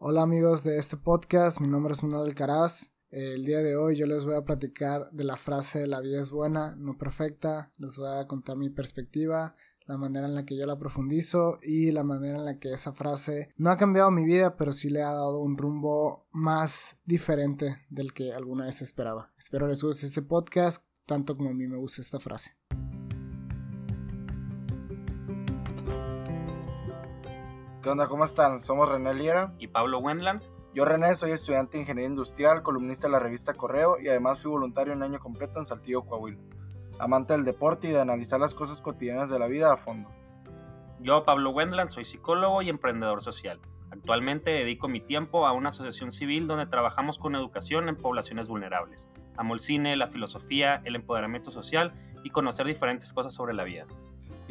Hola amigos de este podcast, mi nombre es Manuel Alcaraz. El día de hoy yo les voy a platicar de la frase la vida es buena, no perfecta. Les voy a contar mi perspectiva, la manera en la que yo la profundizo y la manera en la que esa frase no ha cambiado mi vida, pero sí le ha dado un rumbo más diferente del que alguna vez esperaba. Espero les guste este podcast tanto como a mí me gusta esta frase. ¿Qué onda? ¿Cómo están? Somos René Liera. y Pablo Wendland. Yo, René, soy estudiante de Ingeniería Industrial, columnista de la revista Correo y además fui voluntario un año completo en Saltillo, Coahuila. Amante del deporte y de analizar las cosas cotidianas de la vida a fondo. Yo, Pablo Wendland, soy psicólogo y emprendedor social. Actualmente dedico mi tiempo a una asociación civil donde trabajamos con educación en poblaciones vulnerables. Amo el cine, la filosofía, el empoderamiento social y conocer diferentes cosas sobre la vida.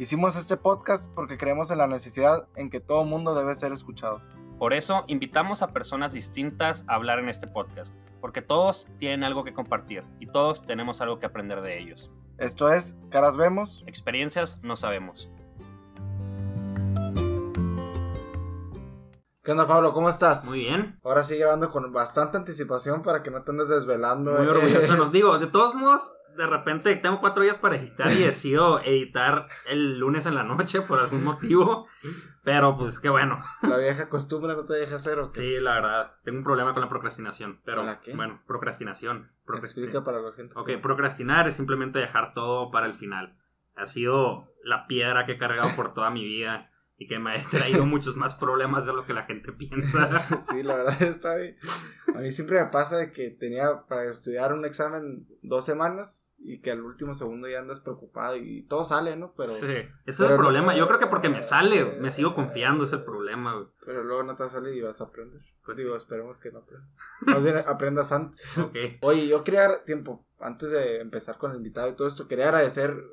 Hicimos este podcast porque creemos en la necesidad en que todo mundo debe ser escuchado. Por eso invitamos a personas distintas a hablar en este podcast, porque todos tienen algo que compartir y todos tenemos algo que aprender de ellos. Esto es Caras Vemos. Experiencias no sabemos. ¿Qué onda, Pablo? ¿Cómo estás? Muy bien. Ahora sí grabando con bastante anticipación para que no te andes desvelando. Muy eh. orgulloso. Nos digo, de todos modos, de repente tengo cuatro días para editar y decido editar el lunes en la noche por algún motivo. Pero pues qué bueno. La vieja costumbre no te deja hacer, ¿o qué? Sí, la verdad. Tengo un problema con la procrastinación. Pero ¿Con la qué? bueno, procrastinación. Procrasti- Explica para la gente. Ok, procrastinar es simplemente dejar todo para el final. Ha sido la piedra que he cargado por toda mi vida y que me ha traído muchos más problemas de lo que la gente piensa. Sí, la verdad está bien. A mí siempre me pasa de que tenía para estudiar un examen dos semanas y que al último segundo ya andas preocupado y todo sale, ¿no? Pero, sí, ese es el problema. Yo creo que porque me sale, me sigo confiando, es el problema. güey. pero luego no te salir y vas a aprender. Pues digo, esperemos que no aprendas. Más bien aprendas antes. Ok. Oye, yo quería, tiempo, antes de empezar con el invitado y todo esto, quería agradecer,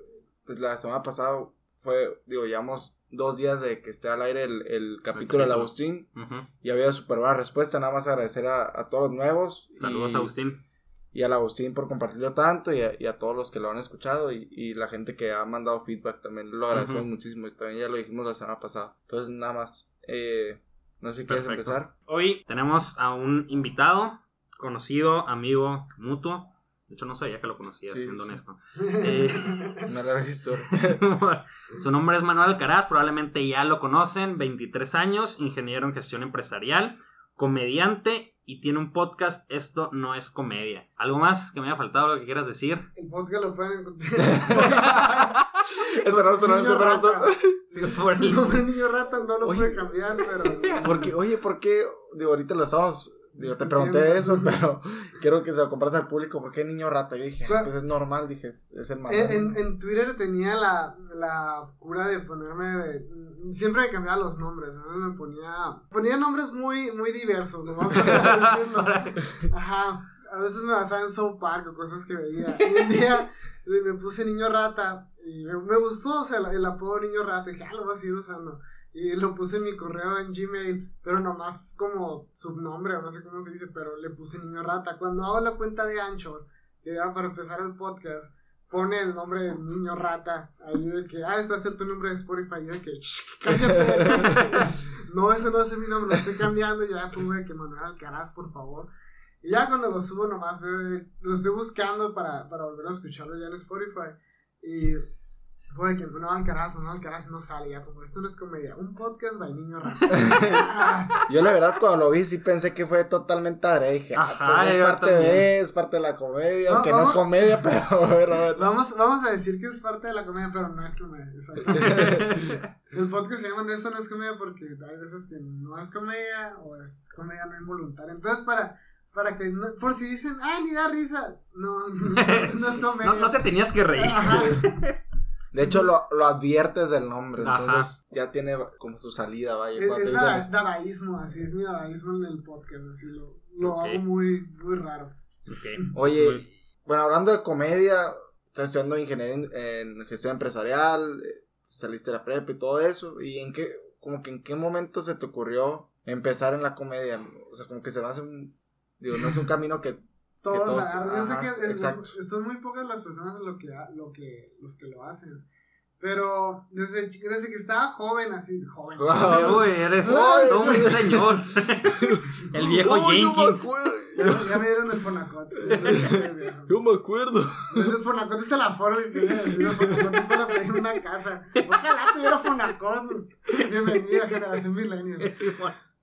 pues la semana pasada fue, digo, llevamos dos días de que esté al aire el, el capítulo del. Agustín Ujú. y había súper buena respuesta, nada más agradecer a, a todos los nuevos. Saludos, y- Agustín. y al Agustín por compartirlo tanto y a, y a todos los que lo han escuchado y, y la gente que ha mandado feedback también lo agradecemos muchísimo y también ya lo dijimos la semana pasada. Entonces nada más, eh, no sé si quieres empezar. Hoy tenemos a un invitado, conocido, amigo, mutuo. De hecho, no sabía que lo conocía, Sí, siendo sí. honesto. Eh, No lo he visto. Su nombre es Manuel Alcaraz, probablemente ya lo conocen, 23 años, ingeniero en gestión empresarial, comediante y tiene un podcast, Esto no es comedia. ¿Algo más que me haya faltado, lo que quieras decir? El podcast lo pueden encontrar. eso no, eso no, eso no, eso- Sí, por el- niño rata no lo Oye. puede cambiar, pero. Porque, oye, ¿por qué? Digo, ahorita lo estamos. Digo, te pregunté eso, pero quiero que se lo compartas al público. ¿Por qué niño rata? Yo dije, Bueno. pues es normal. Dije, es, es el Manuel. en, en Twitter tenía la, la cura de ponerme de. Siempre me cambiaba los nombres. A veces me ponía. Ponía nombres muy, muy diversos, nomás para decirlo. Ajá. A veces me basaba en South Park o cosas que veía. Y un día me puse niño rata. Y me, me gustó, o sea, el, el apodo niño rata. Y dije, ah, lo voy a seguir usando. Y lo puse en mi correo en Gmail, pero nomás como subnombre, o no sé cómo se dice, pero le puse niño rata. Cuando hago la cuenta de Anchor, que era para empezar el podcast, pone el nombre de niño rata ahí de que, ah, está cierto nombre de Spotify. Y yo de que, "Shh, cállate. no, eso no es mi nombre, lo estoy cambiando. Ya pongo de que Manuel Alcaraz, por favor. Y ya cuando lo subo nomás veo, lo estoy buscando para, para volver a escucharlo ya en Spotify. Y fue de que Manuel Alcaraz, Manuel Alcaraz no sale. Ya como esto no es comedia, un podcast by niño rata. Yo la verdad cuando lo vi sí pensé que fue totalmente adrede. Dije, ah, Ajá, pues es parte también. de, es parte de la comedia, No, aunque no es comedia, pero a ver, a ver. vamos, vamos a decir que es parte de la comedia, pero no es comedia. El podcast se llama Esto no es comedia porque hay veces que no es comedia o es comedia no involuntaria. Entonces, para, para que, no- por si dicen, ay, ni da risa, no, no, es, no es comedia. No, no te tenías que reír. Ajá. De hecho, lo, lo adviertes del nombre, Ajá. entonces ya tiene como su salida, vaya. Es, es dada- dicen- dadaísmo, así es mi dadaísmo en el podcast, así lo, lo hago muy, muy raro. Ok. Oye, Muy- bueno, hablando de comedia, estás estudiando ingeniería en, en gestión empresarial, eh, saliste de la prepa y todo eso, y en qué, como que en qué momento se te ocurrió empezar en la comedia, o sea, como que se me hace un, digo, no es un camino que, Todos, todos- agarran. Yo sé que es- es- exacto. son muy pocas las personas lo que, lo que, los que lo hacen. Pero desde, desde que estaba joven, así, joven. Wow. Sí, güey, eres Ay, todo un señor. El viejo Oh, yo me Jenkins. acuerdo. Ya, ya me dieron el Fonacot. Yo me acuerdo. Entonces el Fonacot es la forma que quería decir. El Fonacot es para pedir una casa. Ojalá tuviera Fonacot. Bienvenida, generación millennial.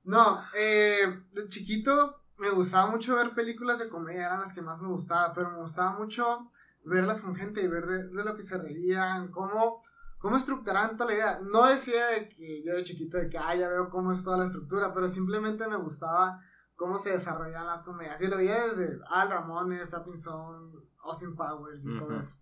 No, eh, de chiquito me gustaba mucho ver películas de comedia, eran las que más me gustaba, pero me gustaba mucho verlas con gente y ver de, de lo que se reían, cómo, cómo estructuraban toda la idea. No decía de que yo de chiquito de que, ah, ya veo cómo es toda la estructura, pero simplemente me gustaba cómo se desarrollaban las comedias. Y lo veía desde Al Ramones, Sapping Zone, Austin Powers y todo Ujú. eso.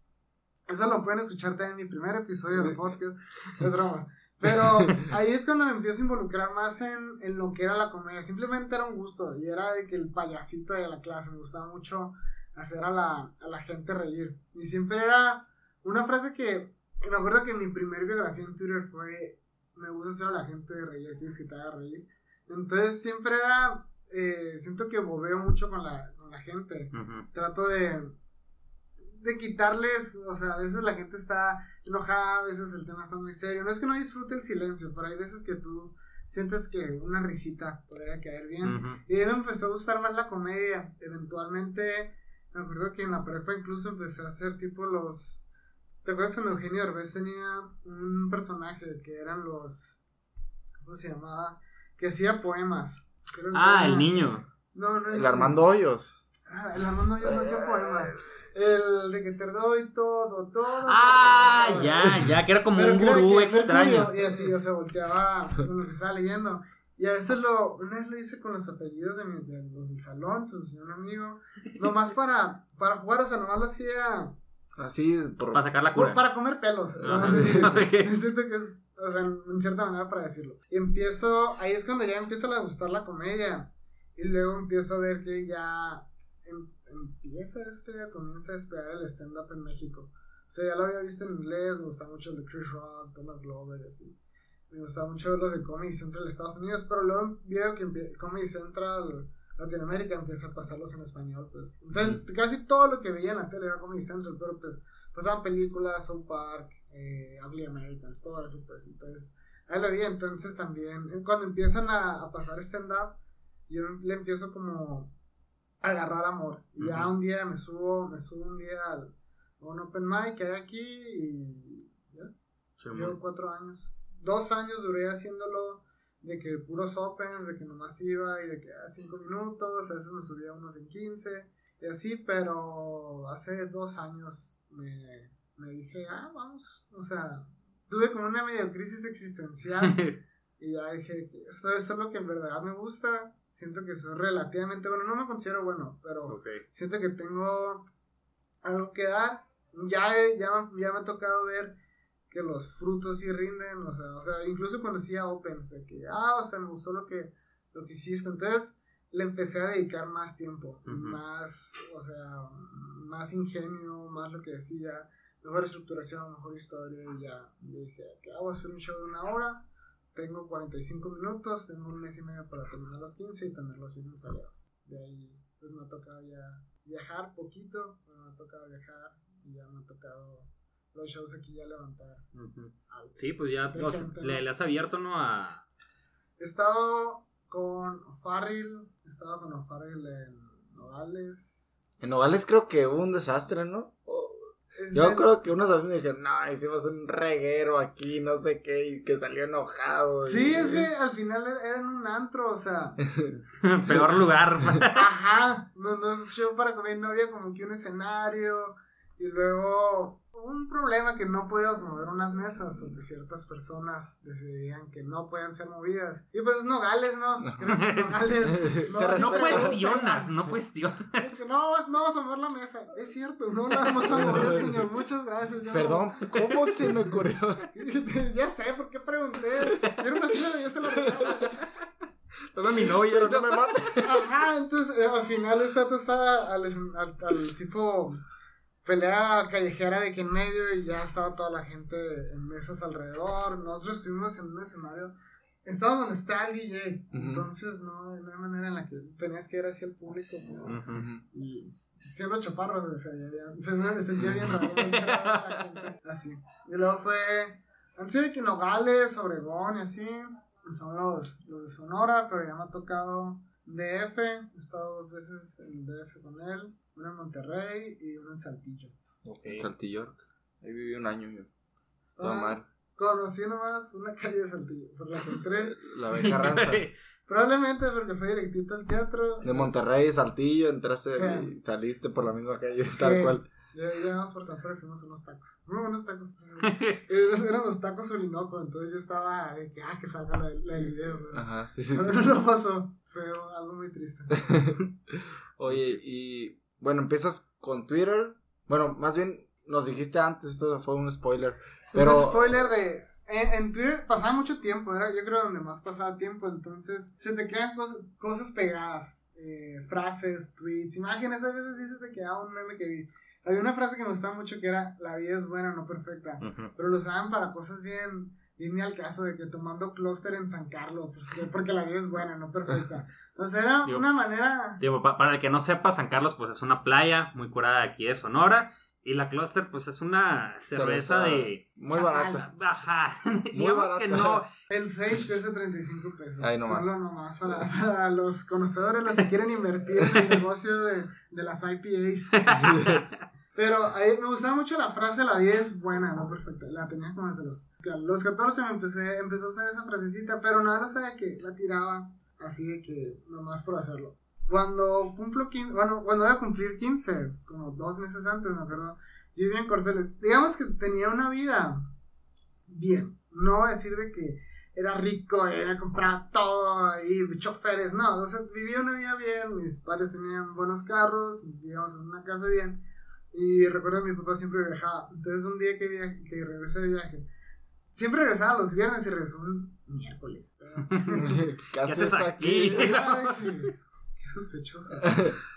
Eso lo pueden escuchar también en mi primer episodio del podcast. Es broma. Pero ahí es cuando me empiezo a involucrar más en, en lo que era la comedia. Simplemente era un gusto. Y era de que el payasito de la clase. Me gustaba mucho hacer a la, a la gente reír. Y siempre era una frase que. Me acuerdo que mi primer biografía en Twitter fue. Me gusta hacer a la gente reír. Quieres que te haga reír. Entonces siempre era. eh, siento que bobeo mucho con la, con la gente trato de de quitarles, o sea, a veces la gente está enojada, a veces el tema está muy serio. No es que no disfrute el silencio, pero hay veces que tú sientes que una risita podría caer bien. Ujú. Y de ahí me empezó a gustar más la comedia. Eventualmente, me acuerdo que en la prepa incluso empecé a hacer tipo los... ¿Te acuerdas cuando Eugenio Derbez tenía un personaje que eran los... ¿Cómo se llamaba? Que hacía poemas. Creo que Ah, era- el niño. No, no. El Armando Hoyos. Ah, el Armando Hoyos no hacía poemas. El de que te doy todo, todo. Ah, todo. ya, ya, que era como Pero un gurú extraño. Mercurio, Y así, o sea, volteaba con lo que estaba leyendo. Y a veces lo, una vez lo hice con los apellidos de, mi, de los del salón, se enseñó un amigo. Nomás para, para jugar, o sea, nomás lo hacía Así, por... Para sacar la por- cura. para comer pelos. Ah, No sé si- ok. Siento que es, o sea, en cierta manera para decirlo. Y empiezo, ahí es cuando ya empieza a gustar la comedia. Y luego empiezo a ver que ya em- empieza a despegar, comienza a despegar el stand-up en México. O sea, ya lo había visto en inglés, me gustaba mucho el de Chris Rock, Donald Glover así. Me gustaba mucho los de Comedy Central de Estados Unidos, pero luego veo que Comedy Central Latinoamérica empieza a pasarlos en español, pues. Entonces, casi todo lo que veía en la tele era Comedy Central, pero pues pasaban películas, South Park, eh, Ugly Americans, todo eso, pues. Entonces, ahí lo vi. Entonces, también, cuando empiezan a, a pasar stand-up, yo le empiezo como agarrar amor. Y ya Ujú. un día me subo, me subo un día al, un open mic que hay aquí y ya, llevo cuatro años. Dos años duré haciéndolo de que puros opens, de que nomás iba y de que a cinco minutos, a veces me subía unos en 15 y así, pero hace dos años me, me dije, ah, vamos, o sea, tuve como una medio crisis existencial y ya dije, esto, esto es lo que en verdad me gusta, siento que soy relativamente bueno, no me considero bueno, pero siento que tengo algo que dar. Ya, he- ya, ya me ha tocado ver que los frutos sí rinden, o sea, o sea, incluso cuando hacía opens, de que, ah, o sea, me gustó lo que, lo que hiciste, entonces le empecé a dedicar más tiempo, más, o sea, más ingenio, más lo que decía, mejor estructuración, mejor historia, y ya dije, que voy a hacer un show de una hora, tengo 45 minutos, tengo un mes y medio para terminar los 15 y tenerlos bien ensalados. De ahí, pues me ha tocado ya viajar poquito, me ha tocado viajar y ya me ha tocado los shows aquí ya levantar algo. Sí, pues ya De los- gente, le, has abierto, ¿no? A... He estado con Farrell, he estado con Farrell en Nogales. En Novales creo que hubo un desastre, ¿no? Yo de- creo que unos amigos me dijeron, no, hicimos un reguero aquí, no sé qué, y que salió enojado. Sí, es que al final era era en un antro, o sea, Peor lugar. Ajá, no, no es show para comer, no había como que un escenario y luego un problema que no podíamos mover unas mesas porque ciertas personas decidían que no pueden ser movidas. Y pues es Nogales, ¿no? Nogales. Se no respeta. cuestionas, no cuestionas. No, no vamos a mover la mesa. Es cierto, no la vamos a mover, señor. Muchas gracias. ya Perdón, ¿cómo se me ocurrió? no. ya sé, ¿por qué pregunté? Era una chula y yo se la. Toma mi novia. Pero no me mates. Ajá, entonces eh, al final esta estaba al, al, al tipo pelea callejera de que en medio y ya estaba toda la gente en mesas alrededor. Nosotros estuvimos en un escenario. Estábamos donde está el DJ. Entonces no, no hay manera en la que tenías que ir hacia el público. pues, y siendo chaparro se, me sentía bien raro. Así. Y luego fue. Han sido de que Nogales, Obregón y así. Son los, los de Sonora, pero ya me ha tocado DF. He estado dos veces en DF con él. Uno en Monterrey y uno en Saltillo. En Saltillo. Ahí viví un año yo. Mal. Conocí nomás una calle de Saltillo, por la que entré. La Beca Ranza. Probablemente porque fue directito al teatro. De Monterrey, Saltillo, entraste Sí. y saliste por la misma calle, tal cual. Ya llegamos por San Pedro y fuimos unos tacos. Muy buenos tacos. Eran eran los tacos Orinoco, entonces yo estaba de que, ah, que salga la, la del video. Pero, Ajá, sí, sí, pero sí. no pasó. Fue algo muy triste. Oye, y bueno, empiezas con Twitter. Bueno, más bien nos dijiste antes, esto fue un spoiler. Pero Un spoiler de. En, en Twitter pasaba mucho tiempo, era yo creo donde más pasaba tiempo, entonces se te quedan cos- cosas pegadas, eh, frases, tweets, imágenes, a veces dices de que ah, un meme que vi. Había una frase que me gustaba mucho que era, la vida es buena, no perfecta, pero lo usaban para cosas bien, bien ni al caso de que tomando clúster en San Carlos, pues, que- porque la vida es buena, no perfecta. Entonces era Digo- una manera... Digo, pa- para el que no sepa, San Carlos pues es una playa muy curada aquí de Sonora. Y la Cluster pues es una cerveza, Cerveza de... muy Chacal. barata. Ajá. Digamos barata. que no. El 6 cuesta 35 pesos. Ay, no más. Solo nomás para, para los conocedores, los que quieren invertir en el negocio de, de las IPAs. Pero ahí me gustaba mucho la frase, la vida es buena, no perfecta. La tenía como desde los, los 14 me empecé, empecé a usar esa frasecita, pero nada, no sabía que la tiraba así de que nomás por hacerlo. Cuando cumplo 15, bueno, cuando voy a cumplir 15, como dos meses antes, me acuerdo, yo vivía en Corceles. Digamos que tenía una vida bien. No decir de que era rico, era comprar todo y choferes, no, o sea, vivía una vida bien, mis padres tenían buenos carros, vivíamos en una casa bien, y recuerdo que mi papá siempre viajaba, entonces un día que, via- que regresé de viaje, siempre regresaba los viernes y regresó un miércoles. ¿Qué haces aquí? Qué sospechoso.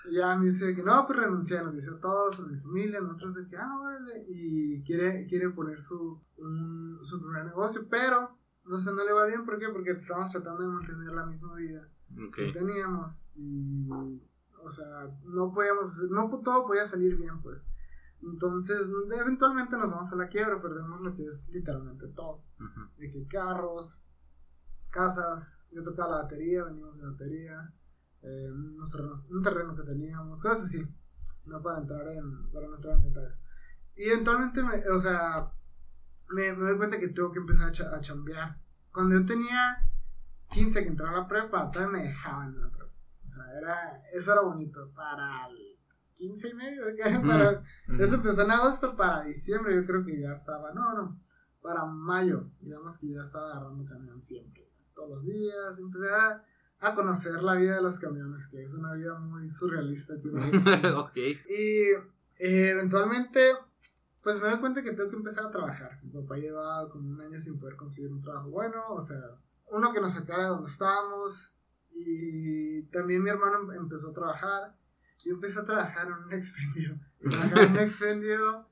Y ya me dice que no, pues renuncié, nos dice a todos, a mi familia, nosotros de que, ah, órale, y quiere, quiere poner su, un- su primer negocio, pero no sé, no le va bien, ¿por qué? Porque estamos tratando de mantener la misma vida que teníamos y, o sea, no podíamos, no todo podía salir bien, pues. Entonces, eventualmente nos vamos a la quiebra, perdemos lo que es literalmente todo de que carros, casas, yo tocaba la batería, vendimos mi batería, eh, unos terrenos- un terreno que teníamos, cosas así, no para entrar en, para no entrar en detalles. Y eventualmente, me, o sea, me, me doy cuenta que tengo que empezar a, cha- a chambear. Cuando yo tenía 15 que entraba a la prepa, todavía me dejaban en la prepa. Era, eso era bonito. Para el 15 y medio, para, eso empezó en agosto para diciembre, yo creo que ya estaba, no, no, para mayo, digamos que ya estaba agarrando camión siempre, todos los días, empecé a, a conocer la vida de los camiones, que es una vida muy surrealista. y eh, eventualmente, pues me doy cuenta que tengo que empezar a trabajar. Mi papá llevaba como un año sin poder conseguir un trabajo bueno, o sea, uno que nos sacara de donde estábamos, y también mi hermano empezó a trabajar. Yo empecé a trabajar en un expendio. Trabajaba en un expendio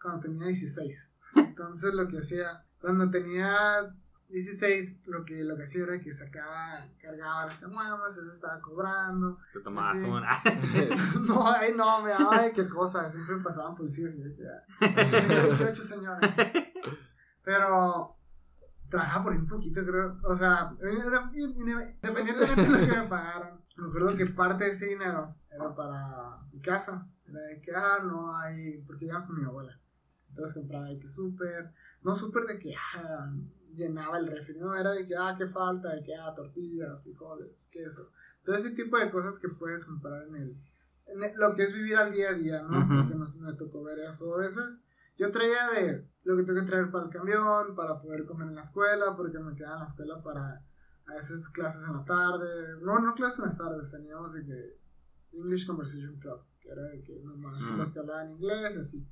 cuando tenía 16. Entonces lo que hacía, cuando tenía 16, lo que, lo que hacía era que sacaba, cargaba las camuamas, eso estaba cobrando. Te tomabas una. No, ay no, me daba de qué cosa, siempre pasaban policías y yo que, ah, tenía 18 señora. Pero trabajaba por un poquito, creo. O sea, independientemente de lo que me pagaran, me acuerdo que parte de ese dinero era para mi casa. Era de que, ah, no hay, porque íbamos con mi abuela. Entonces compraba de que súper, no súper de que ah, llenaba el refri, no, era de que, ah, qué falta, de que, ah, tortillas, frijoles, queso. Todo ese tipo de cosas que puedes comprar en el, en el- lo que es vivir al día a día, ¿no? Ujú. Porque nos, me tocó ver eso. A veces yo traía de lo que tengo que traer para el camión, para poder comer en la escuela, porque me quedaba en la escuela para a veces clases en la tarde. No, no clases en las tardes, teníamos de que English Conversation Club, que era de que nomás Mm. los que hablaban inglés, así.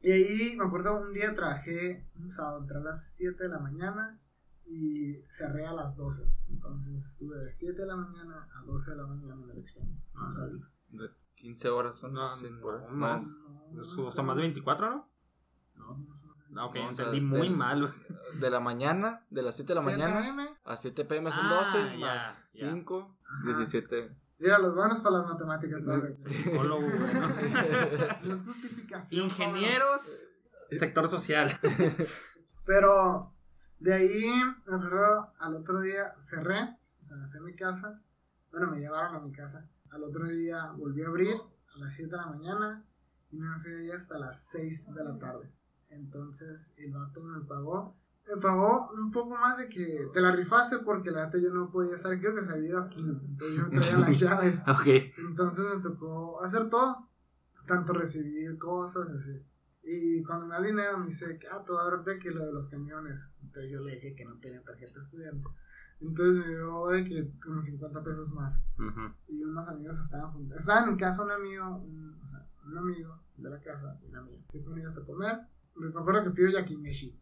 Y ahí me acuerdo un día trabajé un sábado, entré a las 7 de la mañana y cerré a las 12. Entonces estuve de 7 de la mañana a 12 de la mañana en el expendio. Ah, No sabes. De 15 horas son. No, sí, no, más. No, O no sea, más de 24, ¿no? No, Ok, No, o sea, entendí muy del- mal. De la mañana, de las 7 de la 7 mañana AM, a 7 pm son Ah, 12, ya, más ya. 5, Ajá. 17. Mira, los buenos para las matemáticas. Psicólogo, güey, ¿no? No es justificación. Ingenieros, sector social. Pero de ahí, me acuerdo, al otro día cerré, o sea, me fui a mi casa. Bueno, me llevaron a mi casa. Al otro día volví a abrir a las 7 de la mañana y me fui ahí hasta las 6 de la tarde. Entonces el vato me pagó. Me pagó un poco más de que te la rifaste porque la neta yo no podía estar, creo que se había ido aquí, ¿no? Entonces yo no traía las llaves. ok. Entonces me tocó hacer todo, tanto recibir cosas, así. Y cuando me da dinero me dice, que, ah, te voy a dar que lo de los camiones. Entonces yo le decía que no tenía tarjeta estudiante. Entonces me dio de que unos 50 pesos más. Y unos amigos estaban juntos. Estaban en casa un amigo, un, o sea, un amigo de la casa un amigo. Fui con ellos a comer. Me acuerdo que pido yakimeshi.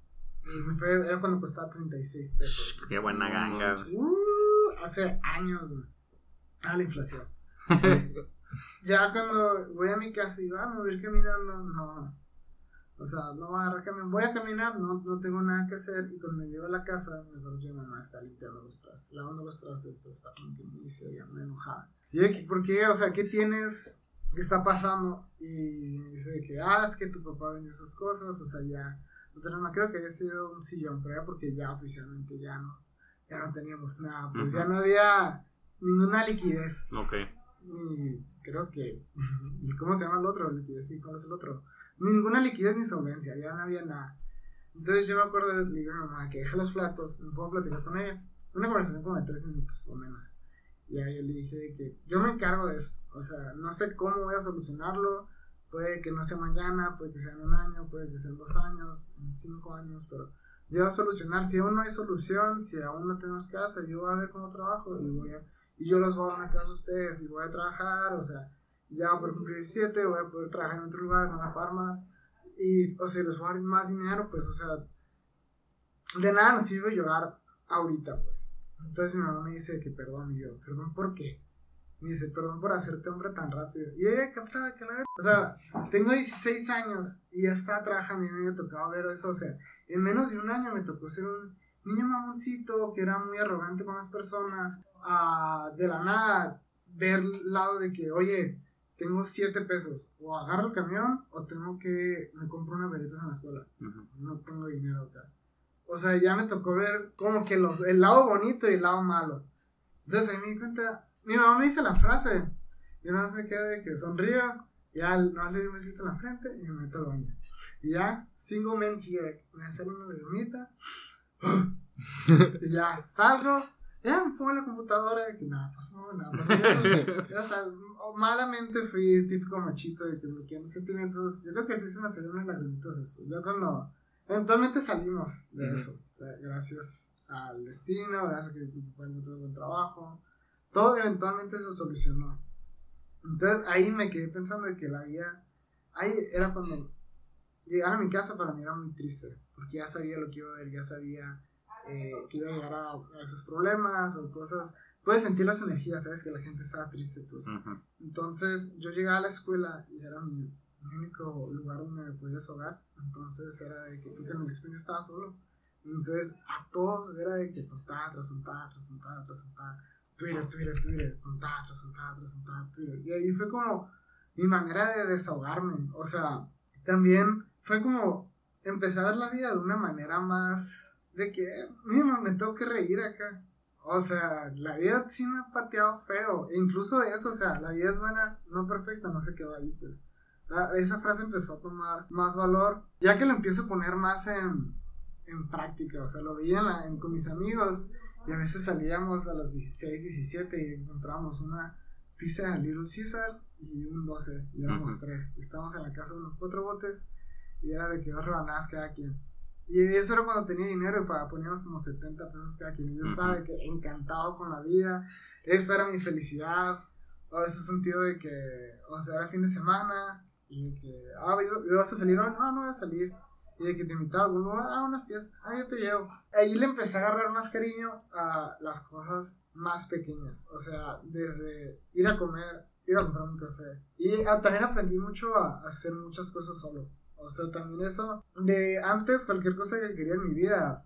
Era cuando costaba 36 pesos. Qué buena ganga. Uh, hace años, güey. Ah, la inflación. ya cuando voy a mi casa y digo, ah, me voy a ir caminando, no. O sea, no voy a agarrar camión. Voy a caminar, no, no tengo nada que hacer. Y cuando llego a la casa, me acuerdo que mi mamá está limpiando los trastes, lavando los trastes, pero está como que muy seria, muy enojada. Y yo, "¿Qué- ¿por qué? O sea, ¿qué tienes? ¿Qué está pasando? Y me dice que, ah, es que tu papá vendió esas cosas, o sea, ya. No, tenemos- no creo que haya sido un sillón, pero era porque ya oficialmente ya no, ya no teníamos nada, pues ya no había ninguna liquidez Ok. ni creo que ¿y ¿cómo se llama el otro? liquidez sí cuál es el otro ni ninguna liquidez ni solvencia ya no había nada entonces yo me acuerdo de le digo a mi mamá que deja los platos me puedo platicar con ella una conversación como de tres minutos o menos y ahí yo le dije de que yo me encargo de esto o sea no sé cómo voy a solucionarlo puede que no sea mañana puede que sea en un año puede que sea en dos años en cinco años pero yo voy a solucionar si aún no hay solución si aún no tenemos casa yo voy a ver cómo trabajo y voy a y yo los voy a dar una casa a ustedes y voy a trabajar, o sea, ya por cumplir 17 voy a poder trabajar en otros lugares, van a pagar y, o sea, les voy a dar más dinero, pues, o sea, de nada nos sirve llorar ahorita, pues. Entonces mi mamá me dice que perdón, y yo, perdón, ¿por qué? Me dice, perdón por hacerte hombre tan rápido. Y ella captaba que la O sea, tengo 16 años y ya estaba trabajando y a mí me tocaba ver eso, o sea, en menos de un año me tocó ser un niño mamoncito que era muy arrogante con las personas, a de la nada ver el lado de que, oye, tengo 7 pesos, o agarro el camión o tengo que, me compro unas galletas en la escuela, no tengo dinero acá. O sea, ya me tocó ver como que los, el lado bonito y el lado malo. Entonces ahí me di cuenta, mi mamá me dice la frase, y una vez me quedé de que sonrío, ya no le doy un besito en la frente y me meto al baño. Y ya, men here, me hacen una lagrimita, y ya, salgo, ya me pongo en la computadora de que nada pasó, nada pasó. Ya, o sea, malamente fui típico machito de que bloqueando sentimientos. Yo creo que sí se me salieron unas lagrimitas después. Ya cuando eventualmente salimos de eso, eh, gracias al destino, gracias a que mi papá encontró buen trabajo, todo eventualmente se solucionó. Entonces ahí me quedé pensando de que la vida, ahí era cuando llegar a mi casa para mí era muy triste, porque ya sabía lo que iba a ver, ya sabía eh, que iba a llegar a, a esos problemas o cosas. Puedes sentir las energías, sabes que la gente estaba triste, pues. Entonces yo llegué a la escuela y era mi, mi único lugar donde me podía desahogar. Entonces era de que porque en el expendio estaba solo. Entonces a todos era de que tontada tras tontada tras. Twitter, Twitter, Twitter, tontada. Y ahí fue como mi manera de desahogarme. O sea, también fue como empezar la vida de una manera más de que, mira, me tengo que reír acá. O sea, la vida sí me ha pateado feo. E incluso de eso, o sea, la vida es buena, no perfecta, no se quedó ahí, pues. La- esa frase empezó a tomar más valor, ya que lo empiezo a poner más en, en práctica. O sea, lo veía en la- en- con mis amigos y a veces salíamos a las 16, 17 y comprábamos una pizza de Little Caesar y un 12. Y éramos Ujú. tres. Y estábamos en la casa de unos cuatro botes y era de que dos rebanadas cada quien. Y eso era cuando tenía dinero y pa- poníamos como 70 pesos cada quien. Y yo estaba de que encantado con la vida. Esta era mi felicidad. Veces un tío de que, o sea, era fin de semana. Y que, ah, ¿y vas a salir hoy? No, no voy a salir. Y de que te invitaba a algún lugar, a una fiesta. Ah, yo te llevo. Ahí le empecé a agarrar más cariño a las cosas más pequeñas. O sea, desde ir a comer, ir a comprar un café. Y ah, también aprendí mucho a, hacer muchas cosas solo. O sea, también eso, de antes cualquier cosa que quería en mi vida,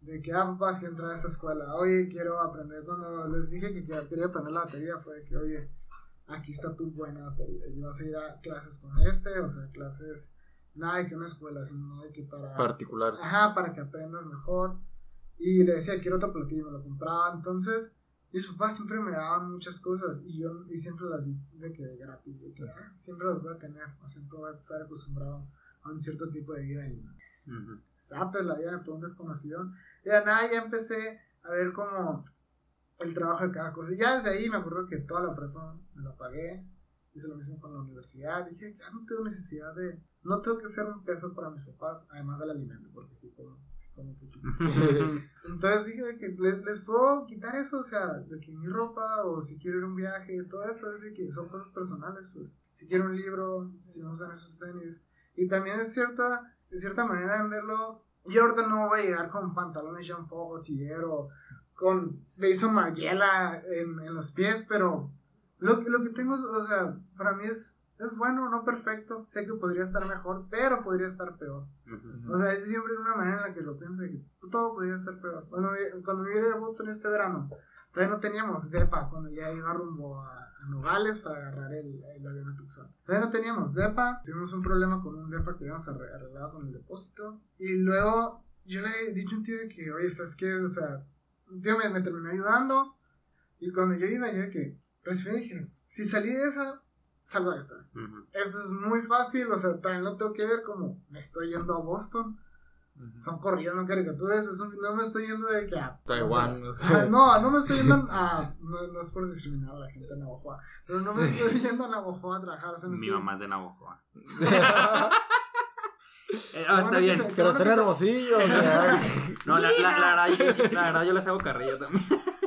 de que, ah, papás, quiero entrar a esta escuela, oye, quiero aprender, cuando les dije que que- quería aprender la batería, fue de que, oye, aquí está tu buena batería. Y vas a ir a clases con este, o sea, clases, nada de que una escuela, sino de que para... Particulares. Ajá, para que aprendas mejor. Y le decía, quiero otro platillo, y me lo compraba. Entonces, mis papás siempre me daban muchas cosas y yo y siempre las vi de que de gratis, de que ah, siempre las voy a tener, o siempre voy a estar acostumbrado a un cierto tipo de vida y pues, Ujú. zapes la vida por un desconocido. Y de nada, ya empecé a ver como el trabajo de cada cosa. Y ya desde ahí me acuerdo que toda la prepa me la pagué. Hice lo mismo con la universidad. Dije, ya no tengo necesidad de. No tengo que ser un peso para mis papás, además del alimento, porque sí como, sí como. Entonces dije que les, les puedo quitar eso, o sea, de que mi ropa, o si quiero ir a un viaje, todo eso es de que son cosas personales, pues. Si quiero un libro, si me gustan esos tenis. Y también es cierta, de cierta manera en verlo. Yo ahorita no voy a llegar con pantalones Jean Paul con Jason Margiela en, en los pies, pero lo, que- lo que tengo, o sea, para mí es, es bueno, no perfecto. Sé que podría estar mejor, pero podría estar peor. Ujú. O sea, es siempre una manera en la que lo pienso que todo podría estar peor. Cuando, cuando me a Boston este verano, todavía no teníamos DEPA cuando ya iba rumbo a, a Nogales para agarrar el, el avión a Tucson. Todavía no teníamos DEPA, tuvimos un problema con un DEPA que habíamos arre- arreglado con el depósito. Y luego yo le he dicho a un tío de que, oye, ¿sabes qué? O sea, tío me, me terminó ayudando. Y cuando yo iba, yo de que recibí dije, si salí de esa, salgo de esta. Esto es muy fácil, o sea, también no tengo que ver como me estoy yendo a Boston. Son corridos, no caricaturas. es un- no me estoy yendo de que a. Taiwán, o no sea, sé. no, no me estoy yendo a. No, no es por discriminar a la gente de Navajoa. Pero no me estoy yendo a Navajoa a trabajar. O sea, me Mi estoy- mamá es de Navajoa. Eh, ah, está bien. se- Pero están bueno que hermosillos, o sea. No, la, la, la, verdad, yo, la verdad yo les hago carrilla también.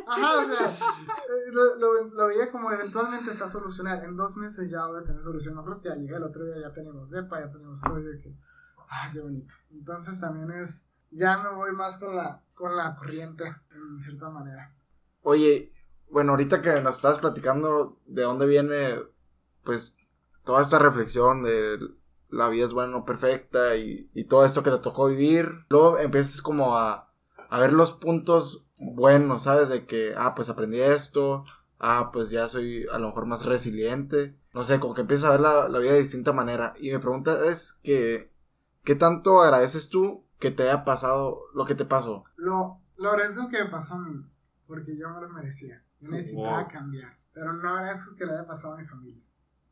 Ajá, o sea, eh, lo, lo, lo veía como eventualmente se va a solucionar. En dos meses ya voy a tener solución. No creo que ya llegué el otro día, ya tenemos DEPA, ya tenemos todo. y que, ah, qué bonito. Entonces también es, ya me voy más con la, con la corriente, en cierta manera. Oye, bueno, ahorita que nos estabas platicando de dónde viene, pues, toda esta reflexión de la vida es buena, no perfecta y, y todo esto que te tocó vivir, luego empiezas como a, a ver los puntos buenos, ¿sabes? De que, ah, pues aprendí esto, ah, pues ya soy a lo mejor más resiliente, no sé, como que empiezas a ver la, la vida de distinta manera. Y mi pregunta es que, ¿qué tanto agradeces tú que te haya pasado lo que te pasó? Lo, lo agradezco que me pasó a mí, porque yo me lo merecía. Yo necesitaba Wow. cambiar. Pero no agradezco que le haya pasado a mi familia.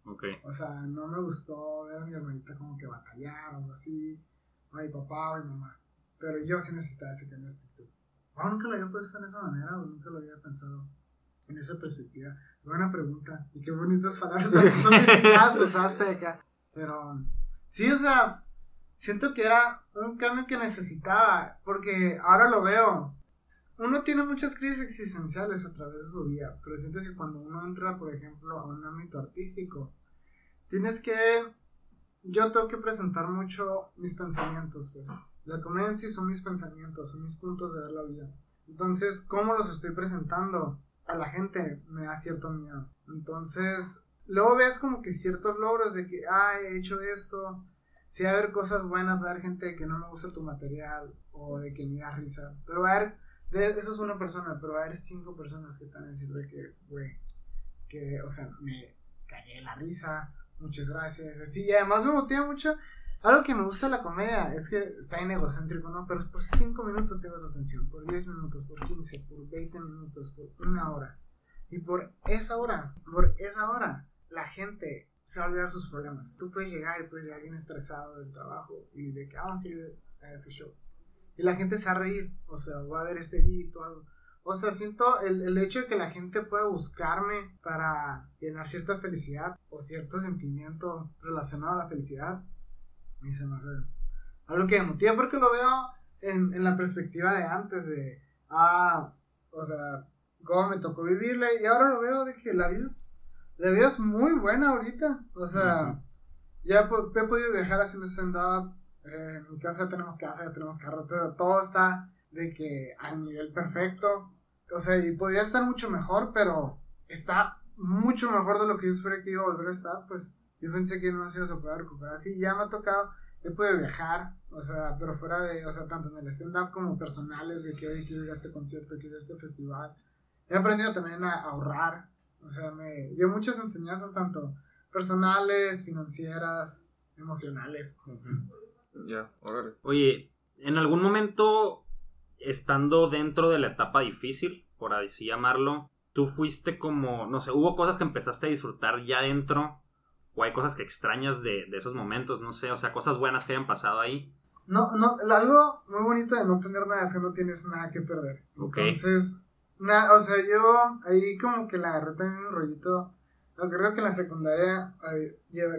Ok. O sea, no me gustó ver a mi hermanita como que batallar o algo así, a mi papá o a mi mamá. Pero yo sí necesitaba ese cambio de actitud. Wow, nunca lo había puesto en esa manera, o nunca lo había pensado en esa perspectiva. Buena pregunta, y qué bonitas palabras son usaste acá. Pero sí, o sea, siento que era un cambio que necesitaba, porque ahora lo veo. Uno tiene muchas crisis existenciales a través de su vida, pero siento que cuando uno entra, por ejemplo, a un ámbito artístico, tienes que... Yo tengo que presentar mucho mis pensamientos, pues. La comedia en sí son mis pensamientos, son mis puntos de ver la vida. Entonces, ¿cómo los estoy presentando a la gente? Me da cierto miedo. Entonces, luego ves como que ciertos logros de que, ah, he hecho esto. Si va a haber cosas buenas, va a haber gente que no me gusta tu material o de que me da risa. Pero va a haber, de, eso es una persona, pero haber cinco personas que a decir de que, güey, que, o sea, me cagué la risa, muchas gracias, así. Y además me motiva mucho. Algo que me gusta de la comedia es que está en egocéntrico, ¿no? Pero por 5 minutos tengo tu atención, por 10 minutos, por 15, por 20 minutos, por una hora. Y por esa hora, por esa hora, la gente se va a olvidar sus problemas. Tú puedes llegar y puedes llegar bien estresado del trabajo y de que, ah, vamos a a ese show. Y la gente se va a reír, o sea, va a ver este beat o algo. O sea, siento el, el hecho de que la gente pueda buscarme para llenar cierta felicidad o cierto sentimiento relacionado a la felicidad. Me dice, no sé. Algo que me motiva porque lo veo en, en la perspectiva de antes, de, ah, o sea, cómo me tocó vivirla. Y ahora lo veo de que la vida es, la vida es muy buena ahorita. O sea, Ujú. ya he, po- he podido viajar haciendo stand-up. Eh, en mi casa ya tenemos casa, ya tenemos carro. todo, todo está de que a nivel perfecto. O sea, y podría estar mucho mejor, pero está mucho mejor de lo que yo esperé que iba a volver a estar. Pues yo pensé que no se iba a poder recuperar. Sí, ya me ha tocado, he podido viajar, o sea, pero fuera de, o sea, tanto en el stand-up como personales, de que hoy quiero ir a este concierto, quiero ir a este festival. He aprendido también a ahorrar, O sea, me dio muchas enseñanzas, tanto personales, financieras, emocionales. Ya, órale. Oye, en algún momento, estando dentro de la etapa difícil, por así llamarlo, tú fuiste como, no sé, hubo cosas que empezaste a disfrutar ya dentro, o hay cosas que extrañas de, de esos momentos, no sé, o sea, cosas buenas que hayan pasado ahí. No, no, algo muy bonito de no tener nada es que no tienes nada que perder. Ok. Entonces, na- o sea, yo ahí como que la agarré también un rollito. Creo que en la secundaria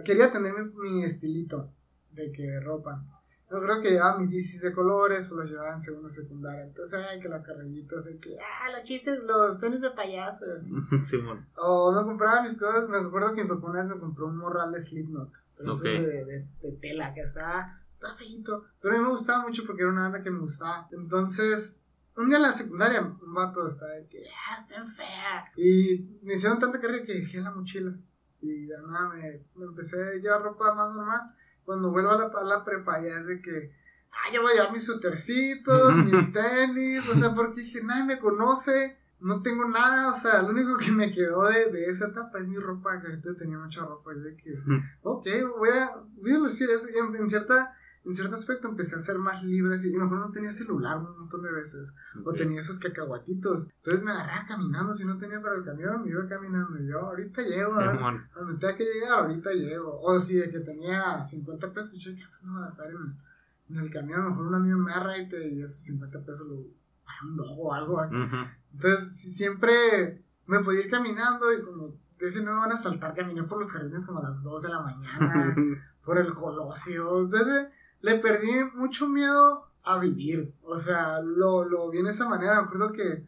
quería tener mi, mi estilito de que ropa. Yo creo que llevaba mis DCs de colores, pues los llevaba en segundo secundaria. Entonces, ay, que las carreritas de que, ah, los chistes, los tenis de payasos. Simón. O me compraba mis cosas, me acuerdo que mi papá una vez me compró un morral de Slipknot. Pero eso Ok. de, de, de tela, que está, está feito. Pero a mí me gustaba mucho porque era una banda que me gustaba. Entonces, un día en la secundaria, un vato está de que, ah, está fea. Y me hicieron tanta carrera que dejé la mochila. Y de nada me, me empecé a llevar ropa más normal. Cuando vuelvo a la, a la prepa ya es de que, ah, ya voy a llevar mis sutercitos, mis tenis, o sea, porque dije, nadie me conoce, no tengo nada, o sea, lo único que me quedó de, de esa etapa es mi ropa, que yo tenía mucha ropa, y de que, ok, voy a, voy a lucir eso, y en, en cierta, en cierto aspecto empecé a ser más libre, así, y me acuerdo no tenía celular un montón de veces, o tenía esos cacahuatitos, entonces me agarraba caminando, si no tenía para el camión, me iba caminando, y yo, ahorita llego, a ver, Simón. donde tenga que llegar, ahorita llego. O si de que tenía 50 pesos, yo dije, "Ah, pues no voy a gastar en, en el camión. A lo mejor un amigo me agarra y, te, y esos 50 pesos lo para un dogo o algo. Ujú. Entonces, si- siempre me podía ir caminando y como de ese no me van a saltar, caminé por los jardines como a las 2 de la mañana, por el Colosio. Entonces, le perdí mucho miedo a vivir. O sea, lo, lo vi en esa manera. Me acuerdo que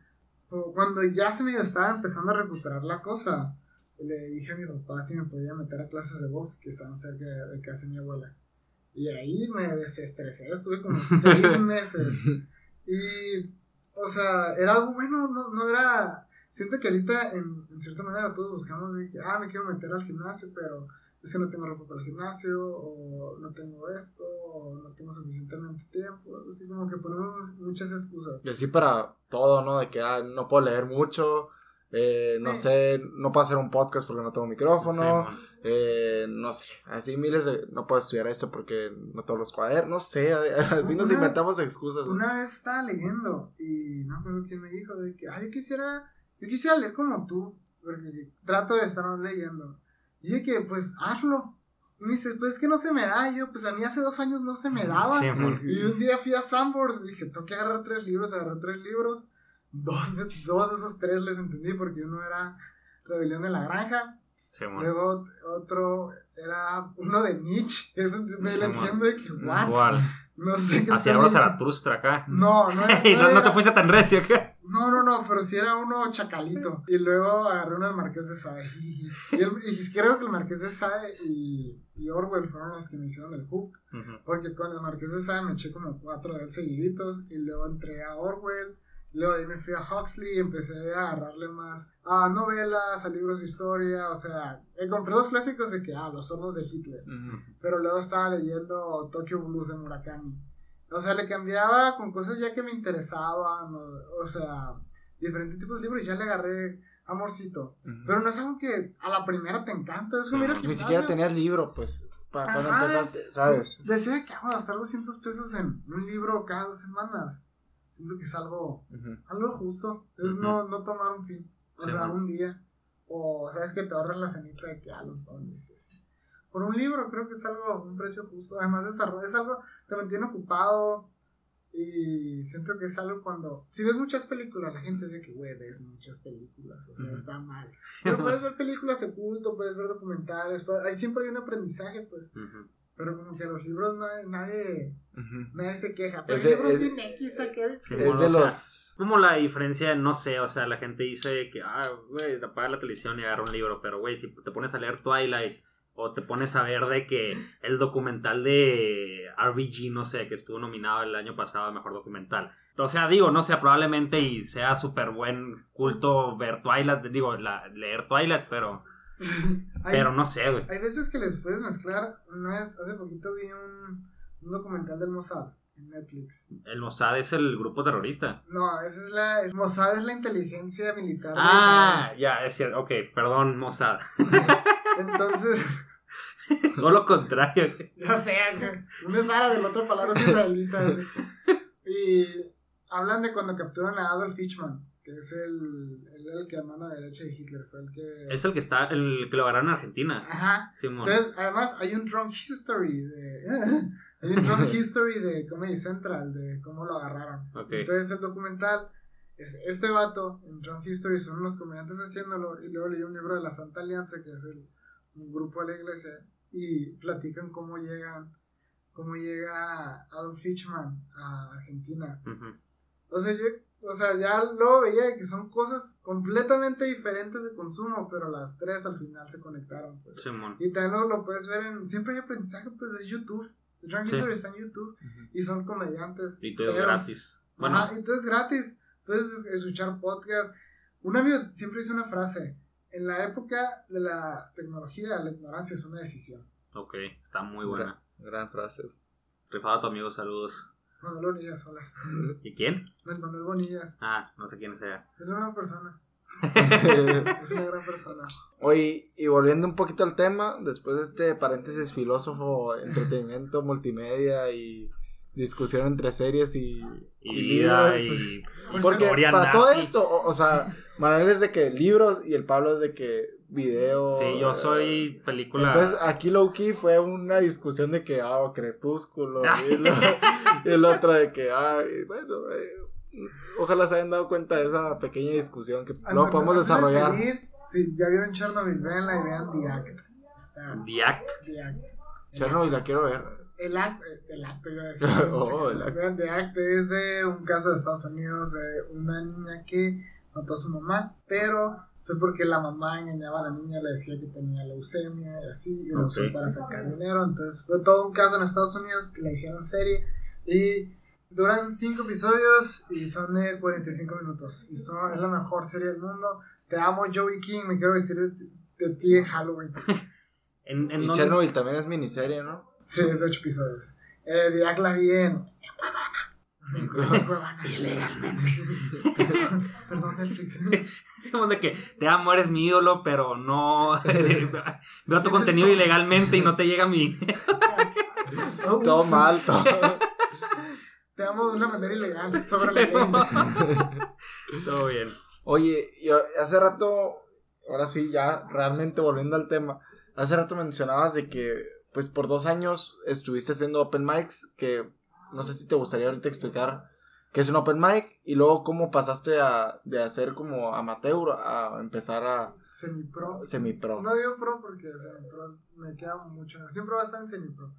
cuando ya se me estaba empezando a recuperar la cosa, le dije a mi papá si me podía meter a clases de box que estaban cerca de, de casa de mi abuela. Y ahí me desestresé, estuve como seis meses. Y, o sea, era algo bueno, no, no era... Siento que ahorita, en, en cierta manera, todos buscamos de que, ah, me quiero meter al gimnasio, pero es que no tengo ropa para el gimnasio, o no tengo esto, o no tengo suficientemente tiempo, así como que ponemos muchas excusas. Y así para todo, ¿no? De que ah, no puedo leer mucho, eh, no Sí. sé, no puedo hacer un podcast porque no tengo micrófono, eh, no sé, así miles de, no puedo estudiar esto porque no tengo los cuadernos, no sé, así nos inventamos excusas. ¿no? Una vez estaba leyendo y no me acuerdo quién me dijo de que, ah, yo quisiera, yo quisiera leer como tú, porque trato de estar leyendo. Y yo que, pues, hazlo. Y me dice, pues es que no se me da. Y yo, pues a mí hace dos años no se me daba. Y un día fui a Sambors y dije, tengo que agarrar tres libros, agarré tres libros. Dos de, dos de esos tres les entendí porque uno era Rebelión de la Granja. Luego otro era uno de Nietzsche. Eso me Sí, man. entiendo de que, what? Igual. No sé qué Hacia ahora Zaratustra acá. No, no era, no, no era- te fuiste tan recio acá. No, no, no, pero sí era uno chacalito. Y luego agarré uno del Marqués de Sade. Y, el- y creo que el Marqués de Sade y, y Orwell fueron los que me hicieron el hook. Porque con el Marqués de Sade me eché como cuatro de él seguiditos. Y luego entré a Orwell. Luego ahí me fui a Huxley y empecé a agarrarle más a novelas, a libros de historia. O sea, compré los clásicos de que, ah, los hornos de Hitler. Pero luego estaba leyendo Tokyo Blues de Murakami. O sea, le cambiaba con cosas ya que me interesaban. O, o sea, diferentes tipos de libros y ya le agarré amorcito. Pero no es algo que a la primera te encanta. Es como ir al Ni siquiera tenías libro, pues, para cuando empezaste, ¿sabes? Decía que vamos a gastar 200 pesos en un libro cada dos semanas. Siento que es algo, algo justo. Es no, no tomar un fin. O Sí, sea, un día. O sabes que te ahorras la cenita de que a los dones. Por un libro creo que es algo, un precio justo. Además es algo, es algo te mantiene ocupado. Y siento que es algo cuando... Si ves muchas películas, la gente dice que, güey, ves muchas películas. O sea, está mal. Pero puedes ver películas de culto, puedes ver documentales. puedes- ahí siempre hay un aprendizaje, pues. Pero como que los libros nadie, nadie, nadie se queja. Pero Ese- el libro es bien X acá. Sí, Es bueno, de o sea, los... como la diferencia, no sé, o sea, la gente dice que, ah, güey, apaga la televisión y agarra un libro, pero, güey, si te pones a leer Twilight o te pones a ver de que el documental de RBG, no sé, que estuvo nominado el año pasado a Mejor Documental. O sea, digo, no sé, probablemente y sea súper buen culto ver Twilight, digo, la- leer Twilight, pero, hay, pero no sé, güey. hay veces que les puedes mezclar. Una vez, hace poquito vi un, un documental del Mossad. en Netflix. El Mossad es el grupo terrorista. No, esa es la. Es, Mossad es la inteligencia militar. de Ah, ya, es cierto. Ok, perdón, Mossad. Entonces. no lo contrario. Ya sé, güey. Uno es árabe, la otra palabra es israelita. güey. Y hablan de cuando capturan a Adolf Eichmann, que es el, el, el que a mano derecha de Hitler, fue el que... Es el que está, el que lo agarraron en Argentina. Ajá. Simón. Entonces, además, hay un drunk history de... hay un drunk history de Comedy Central, de cómo lo agarraron. Entonces, el documental es este vato, en drunk history, son unos comediantes haciéndolo, y luego leí un libro de la Santa Alianza, que es el, un grupo de la iglesia, y platican cómo llegan cómo llega Adolf Eichmann a Argentina. O sea, yo, o sea, ya lo veía que son cosas completamente diferentes de consumo, pero las tres al final se conectaron. Pues. Simón. Y también lo, lo puedes ver en. Siempre hay aprendizaje, pues es YouTube. The Drunk Sí. History está en YouTube y son comediantes. Y todo es gratis. Bueno, Ajá, y todo es gratis. Puedes es- escuchar podcast. Un amigo siempre dice una frase: En la época de la tecnología, la ignorancia es una decisión. ok, está muy buena. Gran frase. Rifado a tu amigo, saludos. Manuel Bonillas, hola. ¿Y quién? Manuel Bonillas. Ah, no sé quién sea. Es una buena persona. Es una gran persona. Oye, y volviendo un poquito al tema, después de este paréntesis filósofo, entretenimiento, multimedia y discusión entre series y, Y y vida libros. y Pues Porque historia para nazi. todo esto, o, o sea, Manuel es de que libros y el Pablo es de que video. Sí, yo soy película. Entonces aquí low key fue una discusión de que, ah, crepúsculo. y, lo- y el otro de que, ah, bueno, eh, ojalá se hayan dado cuenta de esa pequeña discusión que luego no, podemos antes de desarrollar. seguir, si ya vieron Chernobyl, véanla y vean The Act. Está The Act. The Act. Chernobyl la quiero ver. El acto, el acto iba a decir. Oh, el acto. Vean, The Act es de un caso de Estados Unidos de una niña que mató a su mamá, pero fue porque la mamá engañaba a la niña, le decía que tenía leucemia y así, y lo usó para sacar dinero. Entonces fue todo un caso en Estados Unidos que la hicieron serie y duran 5 episodios y son de 45 minutos. Y son, es la mejor serie del mundo. Te amo, Joey King, me quiero vestir de, de ti en Halloween. En, en Y Chernobyl también es miniserie, ¿no? Sí, es 8 episodios. Eh, The Act la vi en. Cuevana. Ilegalmente. Perdón, Netflix. Como de que te amo, eres mi ídolo, pero no. Veo tu contenido ilegalmente y no te llega mi. Oh, Todo ups. mal, todo. Te amo de una manera ilegal, sobre la Sí, ley. Todo bien. Oye, y hace rato, ahora sí, ya realmente volviendo al tema, hace rato mencionabas de que, pues por dos años estuviste haciendo open mics, que no sé si te gustaría ahorita explicar qué es un open mic y luego cómo pasaste a, de hacer como amateur a empezar a Semi-pro. semi-pro. No digo pro porque semi-pro me queda mucho. Siempre va a estar en semi-pro.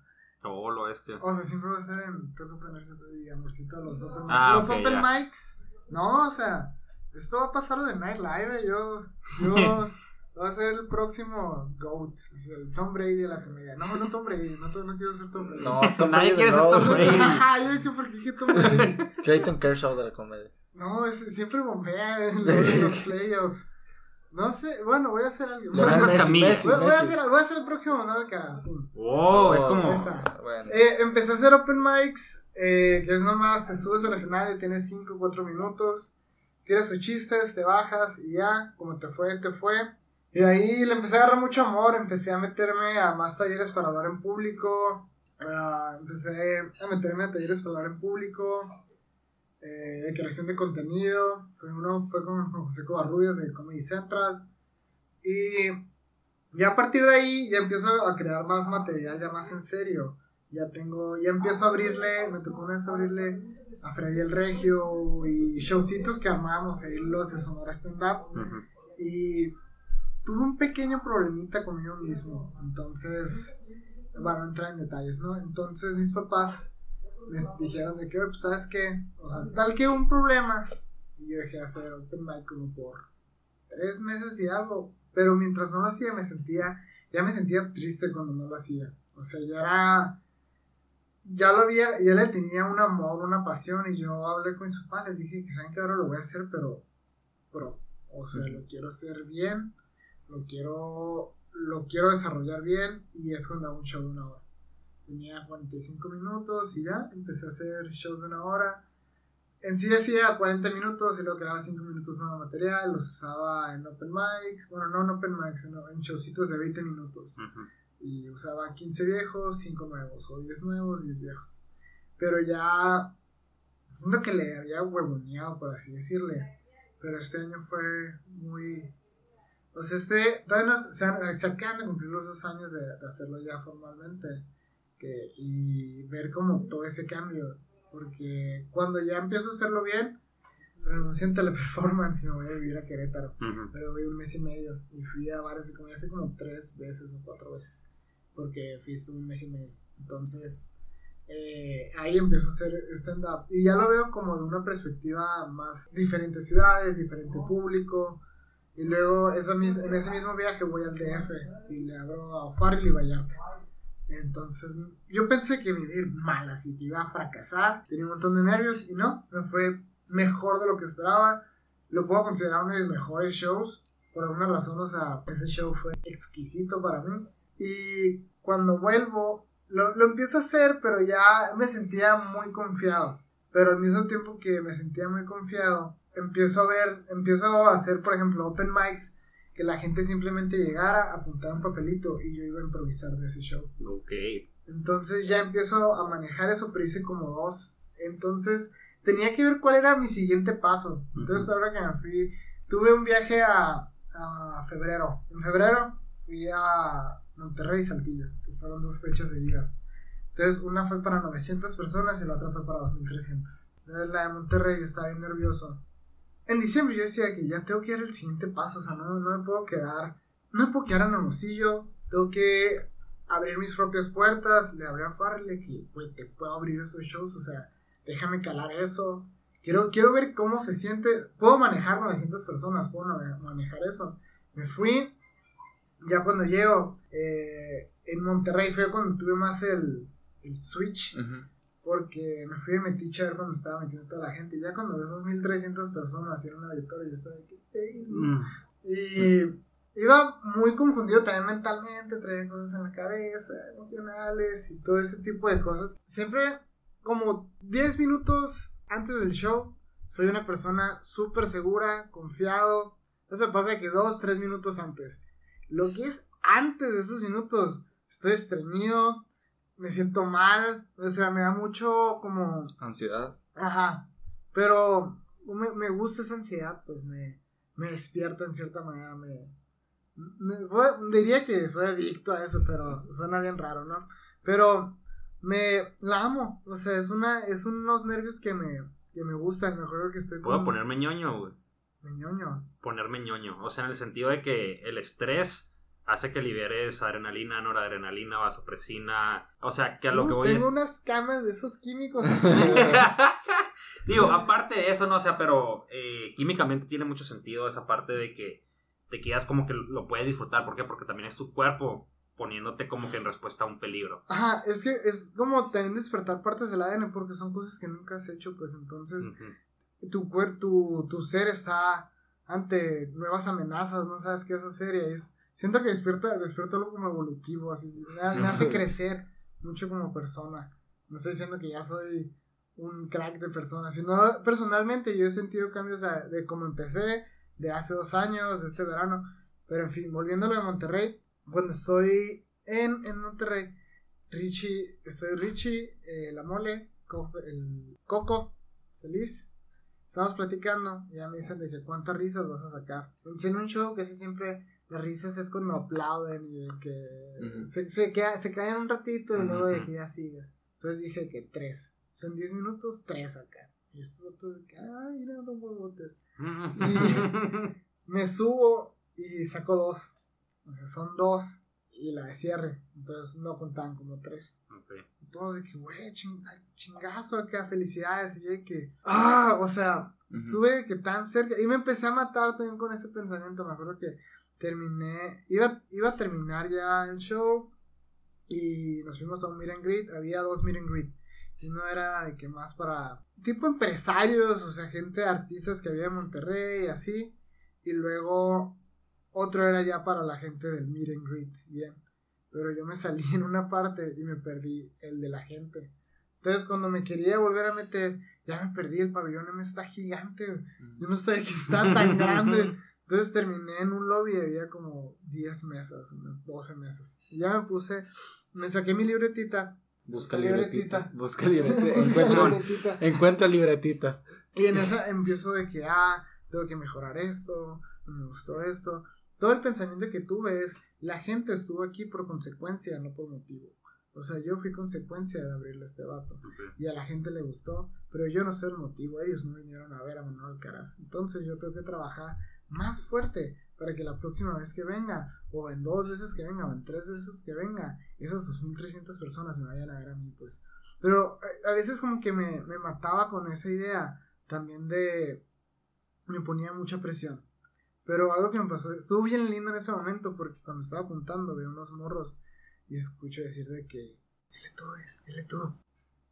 Oh, lo este. O sea, siempre va a estar en. Tengo que ponerse, digamos, los open mics. Ah, los open ya. mics. No, o sea, esto va a pasar lo de Night Live. Yo. Yo. Va a ser el próximo GOAT. o sea, el Tom Brady de la comedia. No, no Tom Brady. No, no quiero ser Tom Brady. No, Tom Nadie Brady quiere ser. Tom Brady. Ajá, yo ¿por qué dije Tom Brady? Clayton Kershaw de la comedia. No, es, siempre bombea en los, en los playoffs. No sé, bueno, voy a hacer algo. Voy, a hacer, voy a hacer el próximo Manuel Alcaraz. Oh, es como. Bueno. Eh, empecé a hacer open mics, eh, que es nomás, te subes al escenario, tienes 5 o 4 minutos, tiras tus chistes, te bajas y ya, como te fue, te fue. Y de ahí le empecé a agarrar mucho amor, empecé a meterme a más talleres para hablar en público, ah, empecé a meterme a talleres para hablar en público, eh, de creación de contenido, uno fue con, José Covarrubias de Comedy Central. Y ya a partir de ahí ya empiezo a crear más material, ya más en serio. Ya tengo, ya empiezo a abrirle, me tocó una vez abrirle a Freddy el Regio y showcitos que armábamos ahí los de Sonora Stand Up. Ujú. Y tuve un pequeño problemita conmigo mismo. Entonces, bueno, no entrar en detalles, ¿no? Entonces mis papás me dijeron de que, "Oye, pues, ¿sabes qué? O sea, tal que hubo un problema. Y yo dejé de hacer open mic como por tres meses y algo. Pero mientras no lo hacía me sentía, ya me sentía triste cuando no lo hacía. O sea, ya era, ya lo había, ya le tenía un amor, una pasión. Y yo hablé con mis papás, les dije que saben que ahora lo voy a hacer, pero, pero, o sea, lo quiero hacer bien, lo quiero, lo quiero desarrollar bien. Y es cuando hago un show de una hora. tenía 45 minutos y ya, empecé a hacer shows de una hora. En sí hacía 40 minutos y luego grababa 5 minutos nuevo material, los usaba en open mics, bueno, no en open mics, en, en showcitos de 20 minutos. Y usaba 15 viejos, 5 nuevos, o 10 nuevos, 10 viejos. Pero ya, siento que le había huevoneado, por así decirle. Pero este año fue muy... Sea, este, todavía no, se, han- se acaban de cumplir los dos años de, de hacerlo ya formalmente. Que, y ver como todo ese cambio. Porque cuando ya empiezo a hacerlo bien, renuncio en teleperformance y me voy a vivir a Querétaro. Pero fui un mes y medio y fui a bares de comida, fui como tres veces o cuatro veces, porque fui estuve un mes y medio. Entonces, eh, ahí empezó a hacer stand-up. Y ya lo veo como de una perspectiva más diferentes ciudades, diferente público. Y luego esa mis- en ese mismo viaje voy al DF y le abro a O'Farrell y Vallarta. Entonces yo pensé que me iba a ir mal, así que iba a fracasar. Tenía un montón de nervios y no, me fue mejor de lo que esperaba. Lo puedo considerar uno de mis mejores shows. Por alguna razón, o sea, ese show fue exquisito para mí. Y cuando vuelvo, lo, lo empiezo a hacer, pero ya me sentía muy confiado. Pero al mismo tiempo que me sentía muy confiado, empiezo a ver, empiezo a hacer, por ejemplo, open mics, que la gente simplemente llegara, apuntara un papelito y yo iba a improvisar de ese show. Ok. Entonces ya empiezo a manejar eso, pero hice como dos. Entonces tenía que ver cuál era mi siguiente paso. Entonces ahora que me fui, tuve un viaje a, a febrero. En febrero fui a Monterrey y Saltillo, que fueron dos fechas seguidas. Entonces una fue para 900 personas y la otra fue para 2300. Entonces la de Monterrey yo estaba bien nervioso. En diciembre yo decía que ya tengo que dar el siguiente paso, o sea, no, no me puedo quedar, no me puedo quedar en Hermosillo, tengo que abrir mis propias puertas, le hablé a Farley que te puedo abrir esos shows, o sea, déjame calar eso. Quiero, quiero ver cómo se siente. Puedo manejar 900 personas, puedo mane- manejar eso. Me fui, ya cuando llego, eh, en Monterrey fue cuando tuve más el, el switch. Porque me fui de metiche a ver cuando estaba metiendo toda la gente. Ya cuando veo esos 1300 personas en un auditorio, yo estaba de que... "Ey, Mm. y iba muy confundido también mentalmente, traía cosas en la cabeza, emocionales y todo ese tipo de cosas. Siempre, como 10 minutos antes del show, soy una persona súper segura, confiado. Eso pasa que 2, 3 minutos antes. Lo que es antes de esos minutos, estoy estreñido, me siento mal, o sea, me da mucho como Ansiedad. Ajá. Pero me, me gusta esa ansiedad, pues me, me despierta en cierta manera. Me, me- bueno, diría que soy adicto a eso, pero suena bien raro, ¿no? Pero me la amo. O sea, es una, es unos nervios que me, que me gustan. Me acuerdo que estoy Puedo como- ponerme ñoño, güey. me ñoño. Ponerme ñoño. O sea, en el sentido de que el estrés hace que liberes adrenalina, noradrenalina, vasopresina. O sea, que a lo Uh, que voy tengo es. unas camas de esos químicos. Digo, aparte de eso, no, o sea, pero eh, químicamente tiene mucho sentido esa parte de que te quedas como que lo puedes disfrutar. ¿Por qué? Porque también es tu cuerpo poniéndote como que en respuesta a un peligro. Ajá, es que es como también despertar partes del ADN porque son cosas que nunca has hecho, pues entonces tu, cuer tu, tu ser está ante nuevas amenazas, no sabes qué a hacer y es, siento que despierta, despierta algo como evolutivo, así, me, me hace crecer mucho como persona. No estoy diciendo que ya soy un crack de persona, sino personalmente yo he sentido cambios de, de cómo empecé, de hace dos años, de este verano, pero en fin, volviendo a lo de Monterrey, cuando estoy en, en Monterrey, Richie, estoy Richie, eh, la mole, el Coco, feliz. Estamos platicando y ya me dicen de que cuántas risas vas a sacar. En un show que siempre las risas es cuando aplauden y de que Ujú. se, se, queda- se caen un ratito y luego de que ya sigues. Entonces dije que tres. Son 10 minutos, tres acá. Y estos otros de que, ay, mira, dos huevotes. Me subo y saco dos. O sea, son dos y la de cierre. Entonces no contaban como tres. Ok. Entonces, que, güey, ching- chingazo acá, felicidades. Y yo que, ah, o sea, estuve que tan cerca. Y me empecé a matar también con ese pensamiento. Me acuerdo que terminé, iba, iba a terminar ya el show. Y nos fuimos a un meet and greet. Había dos meet and greet. Y no era de que más para tipo empresarios, o sea, gente, artistas que había en Monterrey y así. Y luego otro era ya para la gente del meet and greet, bien. pero yo me salí en una parte y me perdí el de la gente. Entonces cuando me quería volver a meter, ya me perdí, el pabellón me está gigante, yo no sabía que está tan grande. Entonces terminé en un lobby y había como 10 mesas, unas 12 mesas. Y ya me puse, me saqué mi libretita. Busca libretita. libretita. Busca libretita. Encuentra, libretita. encuentra libretita. Y en esa empiezo de que, ah, tengo que mejorar esto, no me gustó esto. Todo el pensamiento que tuve es, la gente estuvo aquí por consecuencia, no por motivo. O sea, yo fui consecuencia de abrirle a este vato. Y a la gente le gustó, pero yo no soy el motivo. Ellos no vinieron a ver a Manuel Alcaraz. Entonces yo tengo que trabajar más fuerte para que la próxima vez que venga, o en dos veces que venga, o en tres veces que venga, esas 2.300 personas me vayan a ver a mí, pues. Pero eh, a veces como que me, me mataba con esa idea también de... me ponía mucha presión. Pero algo que me pasó, estuvo bien lindo en ese momento porque cuando estaba apuntando veo unos morros y escucho decir de que, dile tú, dile tú.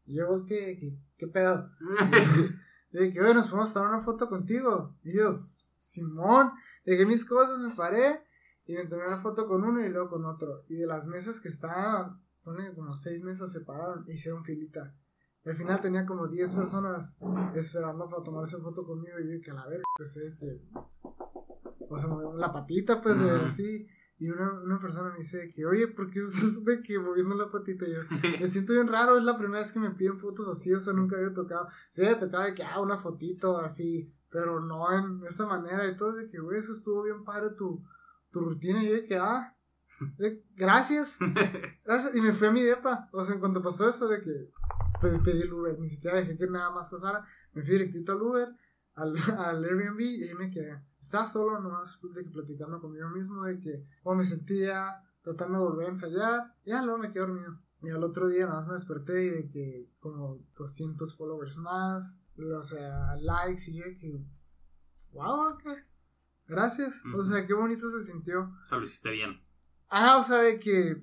Y yo que, ¿qué pedo? de que, oye, nos podemos tomar una foto contigo. Y yo, Simón, dejé mis cosas, me paré y me tomé una foto con uno y luego con otro. Y de las mesas que estaban, pone como seis mesas separaron e hicieron filita. al final tenía como 10 personas esperando para tomarse foto conmigo y yo que a la verga, pues que... O sea, la patita, pues, de así. Y una, una persona me dice que, oye, ¿por qué estás de que moviendo la patita? Y yo, me siento bien raro, es la primera vez que me piden fotos así, o sea, nunca había tocado. Se había tocado de que, ah, una fotito así, pero no en esta manera. Y todo de que, güey, eso estuvo bien padre tu, tu rutina. Y yo de que, ah, gracias. Gracias. Y me fui a mi depa. O sea, en cuanto pasó eso de que pedí, pedí el Uber, ni siquiera dejé que nada más pasara. Me fui directito al Uber, al, al Airbnb, y ahí me quedé. Estaba solo nomás de que platicando conmigo mismo de que cómo me sentía, tratando de volver a ensayar. Y ya luego me quedé dormido. Y al otro día nada más me desperté y de que como 200 followers más, sea, likes y yo que, wow, ok, gracias. O sea, qué bonito se sintió. O sea, lo hiciste bien. Ah, o sea, de que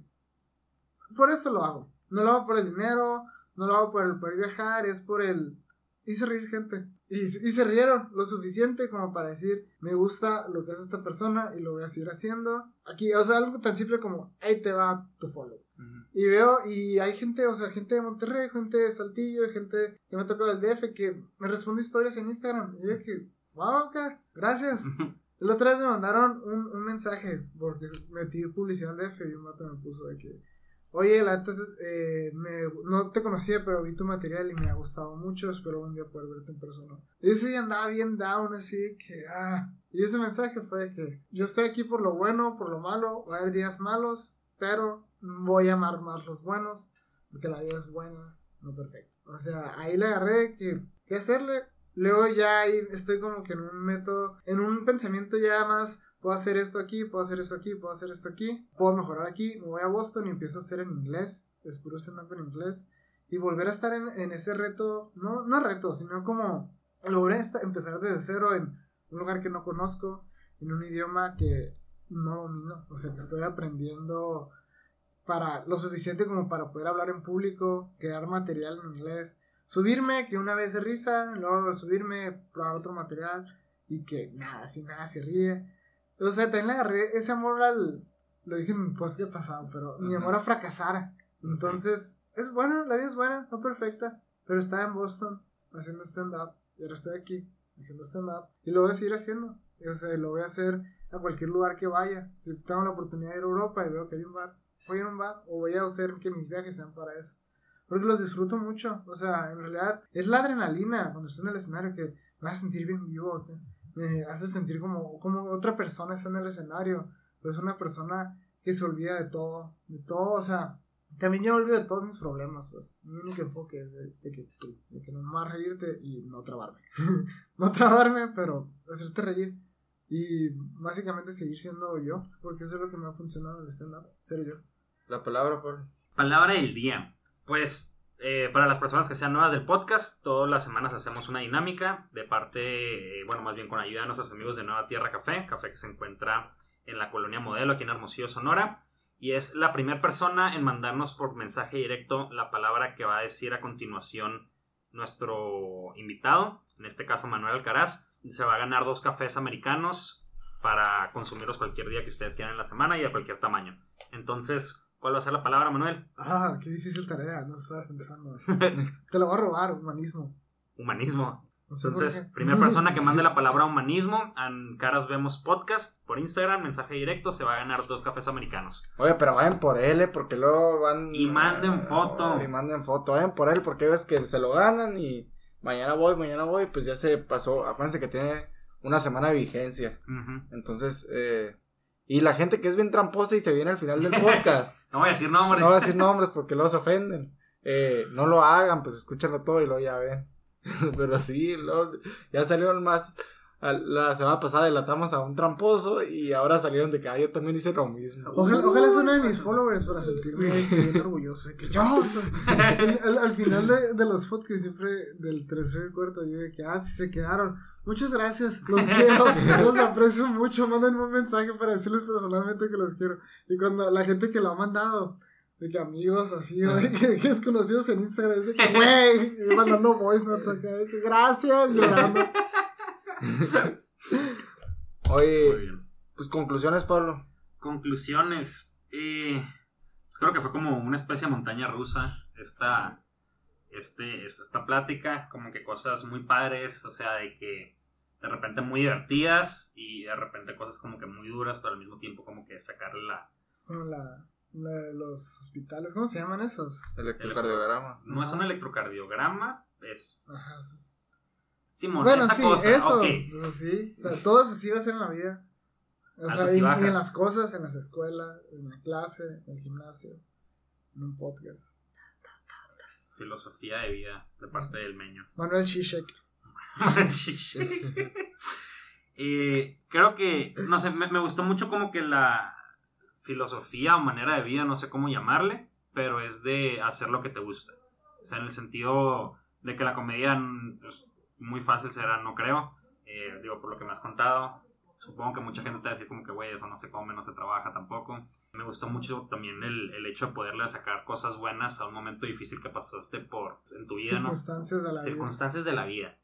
por esto lo hago. No lo hago por el dinero, no lo hago por el poder viajar, es por el hice reír gente. Y, y, se rieron lo suficiente como para decir, me gusta lo que hace esta persona y lo voy a seguir haciendo. Aquí, o sea, algo tan simple como, ahí te va tu follow. Y veo, y hay gente, o sea, gente de Monterrey, gente de Saltillo, gente que me ha tocado del DF, que me responde historias en Instagram. Y yo que, wow, ok, gracias. La otra vez me mandaron un, un mensaje, porque metí publicidad al DF y un vato me puso de que, Oye, la neta, eh, me, no te conocía, pero vi tu material y me ha gustado mucho. Espero un día poder verte en persona. Y ese día andaba bien down, así que, ah. Y ese mensaje fue de que yo estoy aquí por lo bueno, por lo malo. Va a haber días malos, pero voy a amar más los buenos, porque la vida es buena, no perfecta. O sea, ahí le agarré que, ¿qué hacerle? Luego ya ahí estoy como que en un método, en un pensamiento ya más puedo hacer esto aquí, puedo hacer esto aquí, puedo hacer esto aquí, puedo mejorar aquí, me voy a Boston y empiezo a hacer en inglés, es puro en inglés, y volver a estar en, ese reto, no, no reto, sino como a empezar desde cero en un lugar que no conozco, en un idioma que no domino, o sea, que estoy aprendiendo para lo suficiente como para poder hablar en público, crear material en inglés, subirme, que una vez de risa, luego subirme, probar otro material y que nada, sin nada se ríe. O sea, también le agarré ese amor al. Lo dije en mi post que pasado, pero mi amor a fracasar. Entonces, es bueno, la vida es buena, no perfecta. Pero estaba en Boston haciendo stand-up. Y ahora estoy aquí haciendo stand-up. Y lo voy a seguir haciendo. o sea, lo voy a hacer a cualquier lugar que vaya. Si tengo la oportunidad de ir a Europa y veo que hay un bar, voy a ir a un bar. O voy a hacer que mis viajes sean para eso. Porque los disfruto mucho. O sea, en realidad es la adrenalina cuando estoy en el escenario que me va a sentir bien vivo me hace sentir como, como otra persona está en el escenario, pero es una persona que se olvida de todo, de todo, o sea, también yo olvido de todos mis problemas, pues, mi único enfoque es de, que tú, de que no más reírte y no trabarme, no trabarme, pero hacerte reír y básicamente seguir siendo yo, porque eso es lo que me ha funcionado en el stand-up, ser yo. La palabra, por Palabra del día. Pues eh, para las personas que sean nuevas del podcast, todas las semanas hacemos una dinámica de parte, eh, bueno, más bien con ayuda de nuestros amigos de Nueva Tierra Café, café que se encuentra en la colonia Modelo, aquí en Hermosillo, Sonora. Y es la primera persona en mandarnos por mensaje directo la palabra que va a decir a continuación nuestro invitado, en este caso Manuel Alcaraz. Se va a ganar dos cafés americanos para consumirlos cualquier día que ustedes quieran en la semana y a cualquier tamaño. Entonces, ¿Cuál va a ser la palabra, Manuel? Ah, qué difícil tarea, no estaba pensando. Te lo voy a robar, humanismo. Humanismo. No sé por Entonces, primera persona que mande la palabra humanismo en Caras Vemos Podcast por Instagram, mensaje directo, se va a ganar dos cafés americanos. Oye, pero vayan por él, eh, porque luego van. Y manden foto. Y manden foto. Vayan por él, porque ves que se lo ganan y mañana voy, mañana voy. Pues ya se pasó. Acuérdense que tiene una semana de vigencia. Entonces, eh, y la gente que es bien tramposa y se viene al final del podcast. No voy a decir nombres. no voy a decir nombres porque luego se ofenden. Eh, no lo hagan, pues escúchenlo todo y luego ya ven. Pero sí, luego ya salieron más. La semana pasada delatamos a un tramposo y ahora salieron de que ah, yo también hice lo mismo. Ojalá, ojalá sea uno de mis followers para sentirme bien orgulloso de que yo soy. Al, al- al final de, de los podcasts, siempre del tercer y cuarto, yo de que, ah, sí se quedaron. Muchas gracias, los quiero, los aprecio mucho. Mándenme un mensaje para decirles personalmente que los quiero. Y cuando la gente que lo ha mandado, de que amigos así, o de que, que desconocidos en Instagram, es de que, güey, mandando voice notes acá, de que gracias, llorando. Muy Oye, bien. pues conclusiones, Pablo. Conclusiones. eh, pues creo que fue como una especie de montaña rusa. Esta, este, esta, esta plática, como que cosas muy padres, o sea, de que de repente muy divertidas y de repente cosas como que muy duras, pero al mismo tiempo como que sacarle la... Es como la, la de los hospitales, ¿cómo se llaman esos? Electrocardiograma. No es un electrocardiograma, es... Ajá, es- Simón, Bueno, esa sí, cosa, eso. o sea, Todo eso sí va a ser en la vida. O sea, Altas y en las cosas, en las escuelas, en la clase, en el gimnasio, en un podcast. Filosofía de vida de parte del meño. Manuel Shishek. Eh, creo que, no sé, me, me gustó mucho como que la filosofía o manera de vida, no sé cómo llamarle, pero es de hacer lo que te gusta. O sea, en el sentido de que la comedia pues, muy fácil será, no creo. Eh, digo, por lo que me has contado. Supongo que mucha gente te va a decir como que, güey, eso no se come, no se trabaja tampoco. Me gustó mucho también el, el hecho de poderle sacar cosas buenas a un momento difícil que pasaste por en tu vida, ¿no? Circunstancias de la vida. circunstancias de la vida.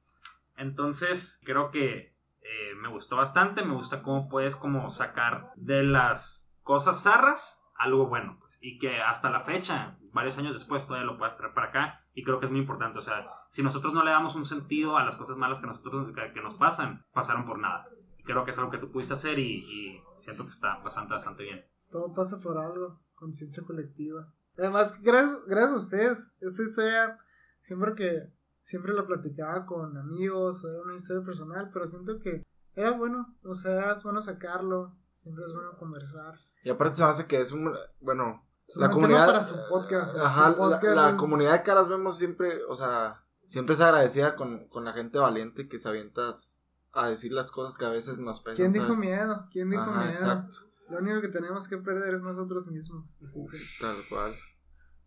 Entonces, creo que eh, me gustó bastante. Me gusta cómo puedes como sacar de las cosas zarras algo bueno. pues, y que hasta la fecha, varios años después, todavía lo puedas traer para acá. Y creo que es muy importante. O sea, si nosotros no le damos un sentido a las cosas malas que, nosotros, que, que nos pasan, pasaron por nada. Y creo que es algo que tú pudiste hacer y, y siento que está bastante, bastante bien. Todo pasa por algo. Conciencia colectiva. Además, gracias, gracias a ustedes. Esta historia, siempre que. Siempre la platicaba con amigos, era una historia personal, pero siento que era bueno. O sea, es bueno sacarlo. Siempre es bueno conversar. Y aparte se me hace que es un, bueno, la comunidad... para su podcast. Ajá, su podcast la, la es- comunidad de caras vemos siempre, o sea, siempre es agradecida con, con la gente valiente que se avientas a decir las cosas que a veces nos pesan. ¿Quién dijo ¿sabes? miedo? ¿Quién dijo Ajá, miedo? exacto, Lo único que tenemos que perder es nosotros mismos. Que, tal cual.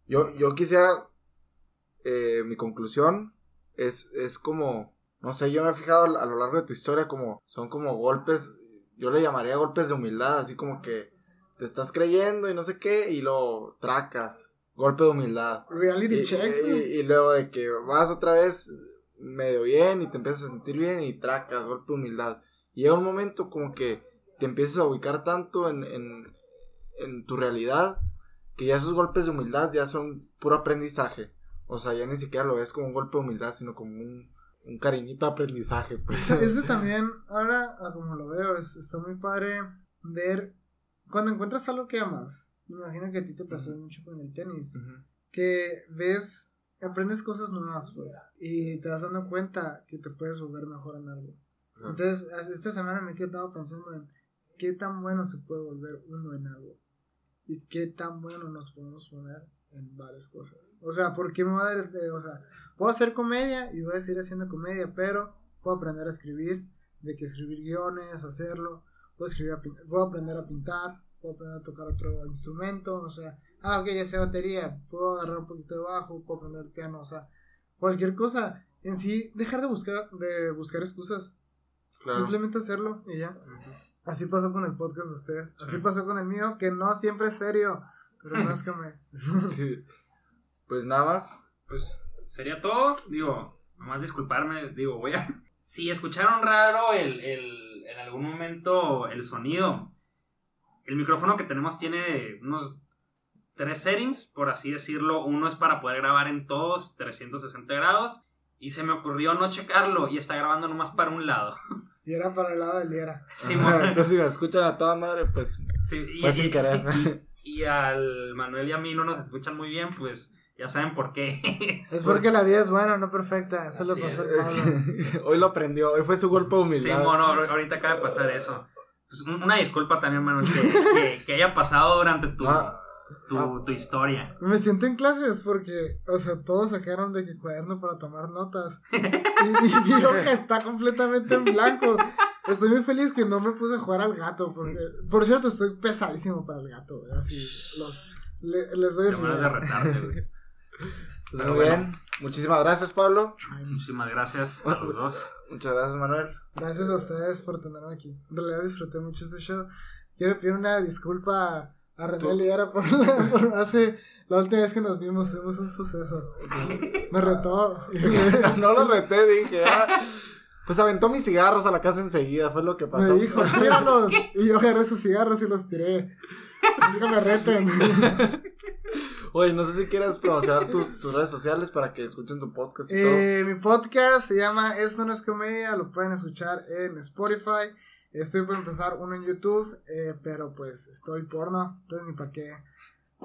Yo, yo quisiera, eh, mi conclusión es, es como, no sé, yo me he fijado a lo largo de tu historia como, son como golpes, yo le llamaría golpes de humildad, así como que te estás creyendo y no sé qué, y lo tracas, golpe de humildad. reality Y, checks. y- luego de que vas otra vez medio bien y te empiezas a sentir bien y tracas, golpe de humildad. Y llega un momento como que te empiezas a ubicar tanto en, en, en tu realidad que ya esos golpes de humildad ya son puro aprendizaje. O sea, ya ni siquiera lo ves como un golpe de humildad, sino como un, un cariñito de aprendizaje. Pues. Ese también, ahora como lo veo, es- está muy padre ver cuando encuentras algo que amas. Me imagino que a ti te pasó mucho con el tenis. Que ves, aprendes cosas nuevas, pues. Y te vas dando cuenta que te puedes volver mejor en algo. Entonces, esta semana me he quedado pensando en qué tan bueno se puede volver uno en algo. Y qué tan bueno nos podemos poner en varias cosas. O sea, ¿por qué me va a dar, eh, o sea, puedo hacer comedia y voy a seguir haciendo comedia, pero puedo aprender a escribir, de que escribir guiones, hacerlo, puedo, escribir a puedo aprender a pintar, puedo aprender a tocar otro instrumento, o sea, ah, ok, ya sé batería, puedo agarrar un poquito de bajo, puedo aprender piano, o sea, cualquier cosa. En sí, dejar de buscar, de buscar excusas Claro. Simplemente hacerlo y ya. Así pasó con el podcast de ustedes. Así Sí. pasó con el mío, que no siempre es serio. Pero no es que me. Sí. Pues nada más, pues Sería todo. Digo, nomás disculparme. Digo, voy a. Si escucharon raro el, el- en algún momento el sonido, el micrófono que tenemos tiene unos tres settings, por así decirlo. Uno es para poder grabar en todos 360 grados. Y se me ocurrió no checarlo y está grabando nomás para un lado. Y era para el lado del Liera. Simón. Entonces, si me escuchan a toda madre, pues Sí, y, fue sin querer. y- y al Manuel y a mí no nos escuchan muy bien, pues ya saben por qué. Es porque la vida es buena, no perfecta. Esto Así pasó es. hoy lo aprendió, hoy fue su golpe de Sí, mono, ahorita acaba de pasar eso. Pues, un- una disculpa también, Manuel, que, que- que haya pasado durante tu, Ah, tu, tu historia. Me siento en clases porque, o sea, todos sacaron de que cuaderno para tomar notas. Y mi, mi hoja está completamente en blanco. Estoy muy feliz que no me puse a jugar al gato. Porque, por cierto, estoy pesadísimo para el gato. Así, los, le- les doy manos de retarte, güey. Pues muy bueno. bien. Muchísimas gracias, Pablo. Muchísimas gracias a los dos. Muchas gracias, Manuel. Gracias a ustedes por tenerme aquí. En realidad disfruté mucho este show. Quiero pedir una disculpa a René Liera por, por hace la última vez que nos vimos. Tuvimos un suceso. Me retó. me- no lo reté, dije, ah, pues aventó mis cigarros a la casa enseguida, fue lo que Me pasó. dijo, tíralos. Y yo agarré sus cigarros y los tiré. Dijo, me reten. Oye, no sé si quieres promocionar tu- tus redes sociales para que escuchen tu podcast y todo. Eh, mi podcast se llama Esto no es comedia. Lo pueden escuchar en Spotify. Estoy por empezar uno en YouTube. eh, pero pues estoy porno. Entonces ni para qué.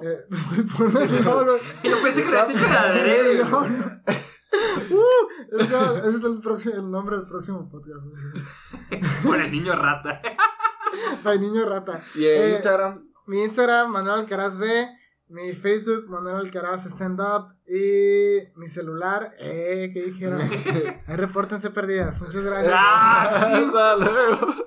Eh, estoy porno. No, no. Yo pensé que lo habías hecho de adrede, No, güey. no. Uh, ese ese es el, próximo, el nombre del próximo podcast. Por el niño rata. Ay, niño rata. Y en eh, Instagram, Mi Instagram, Manuel Alcaraz B. Mi Facebook, Manuel Alcaraz Stand Up. Y mi celular, eh, ¿qué dijeron? Ahí repórtense perdidas. Muchas gracias. Ah, hasta luego.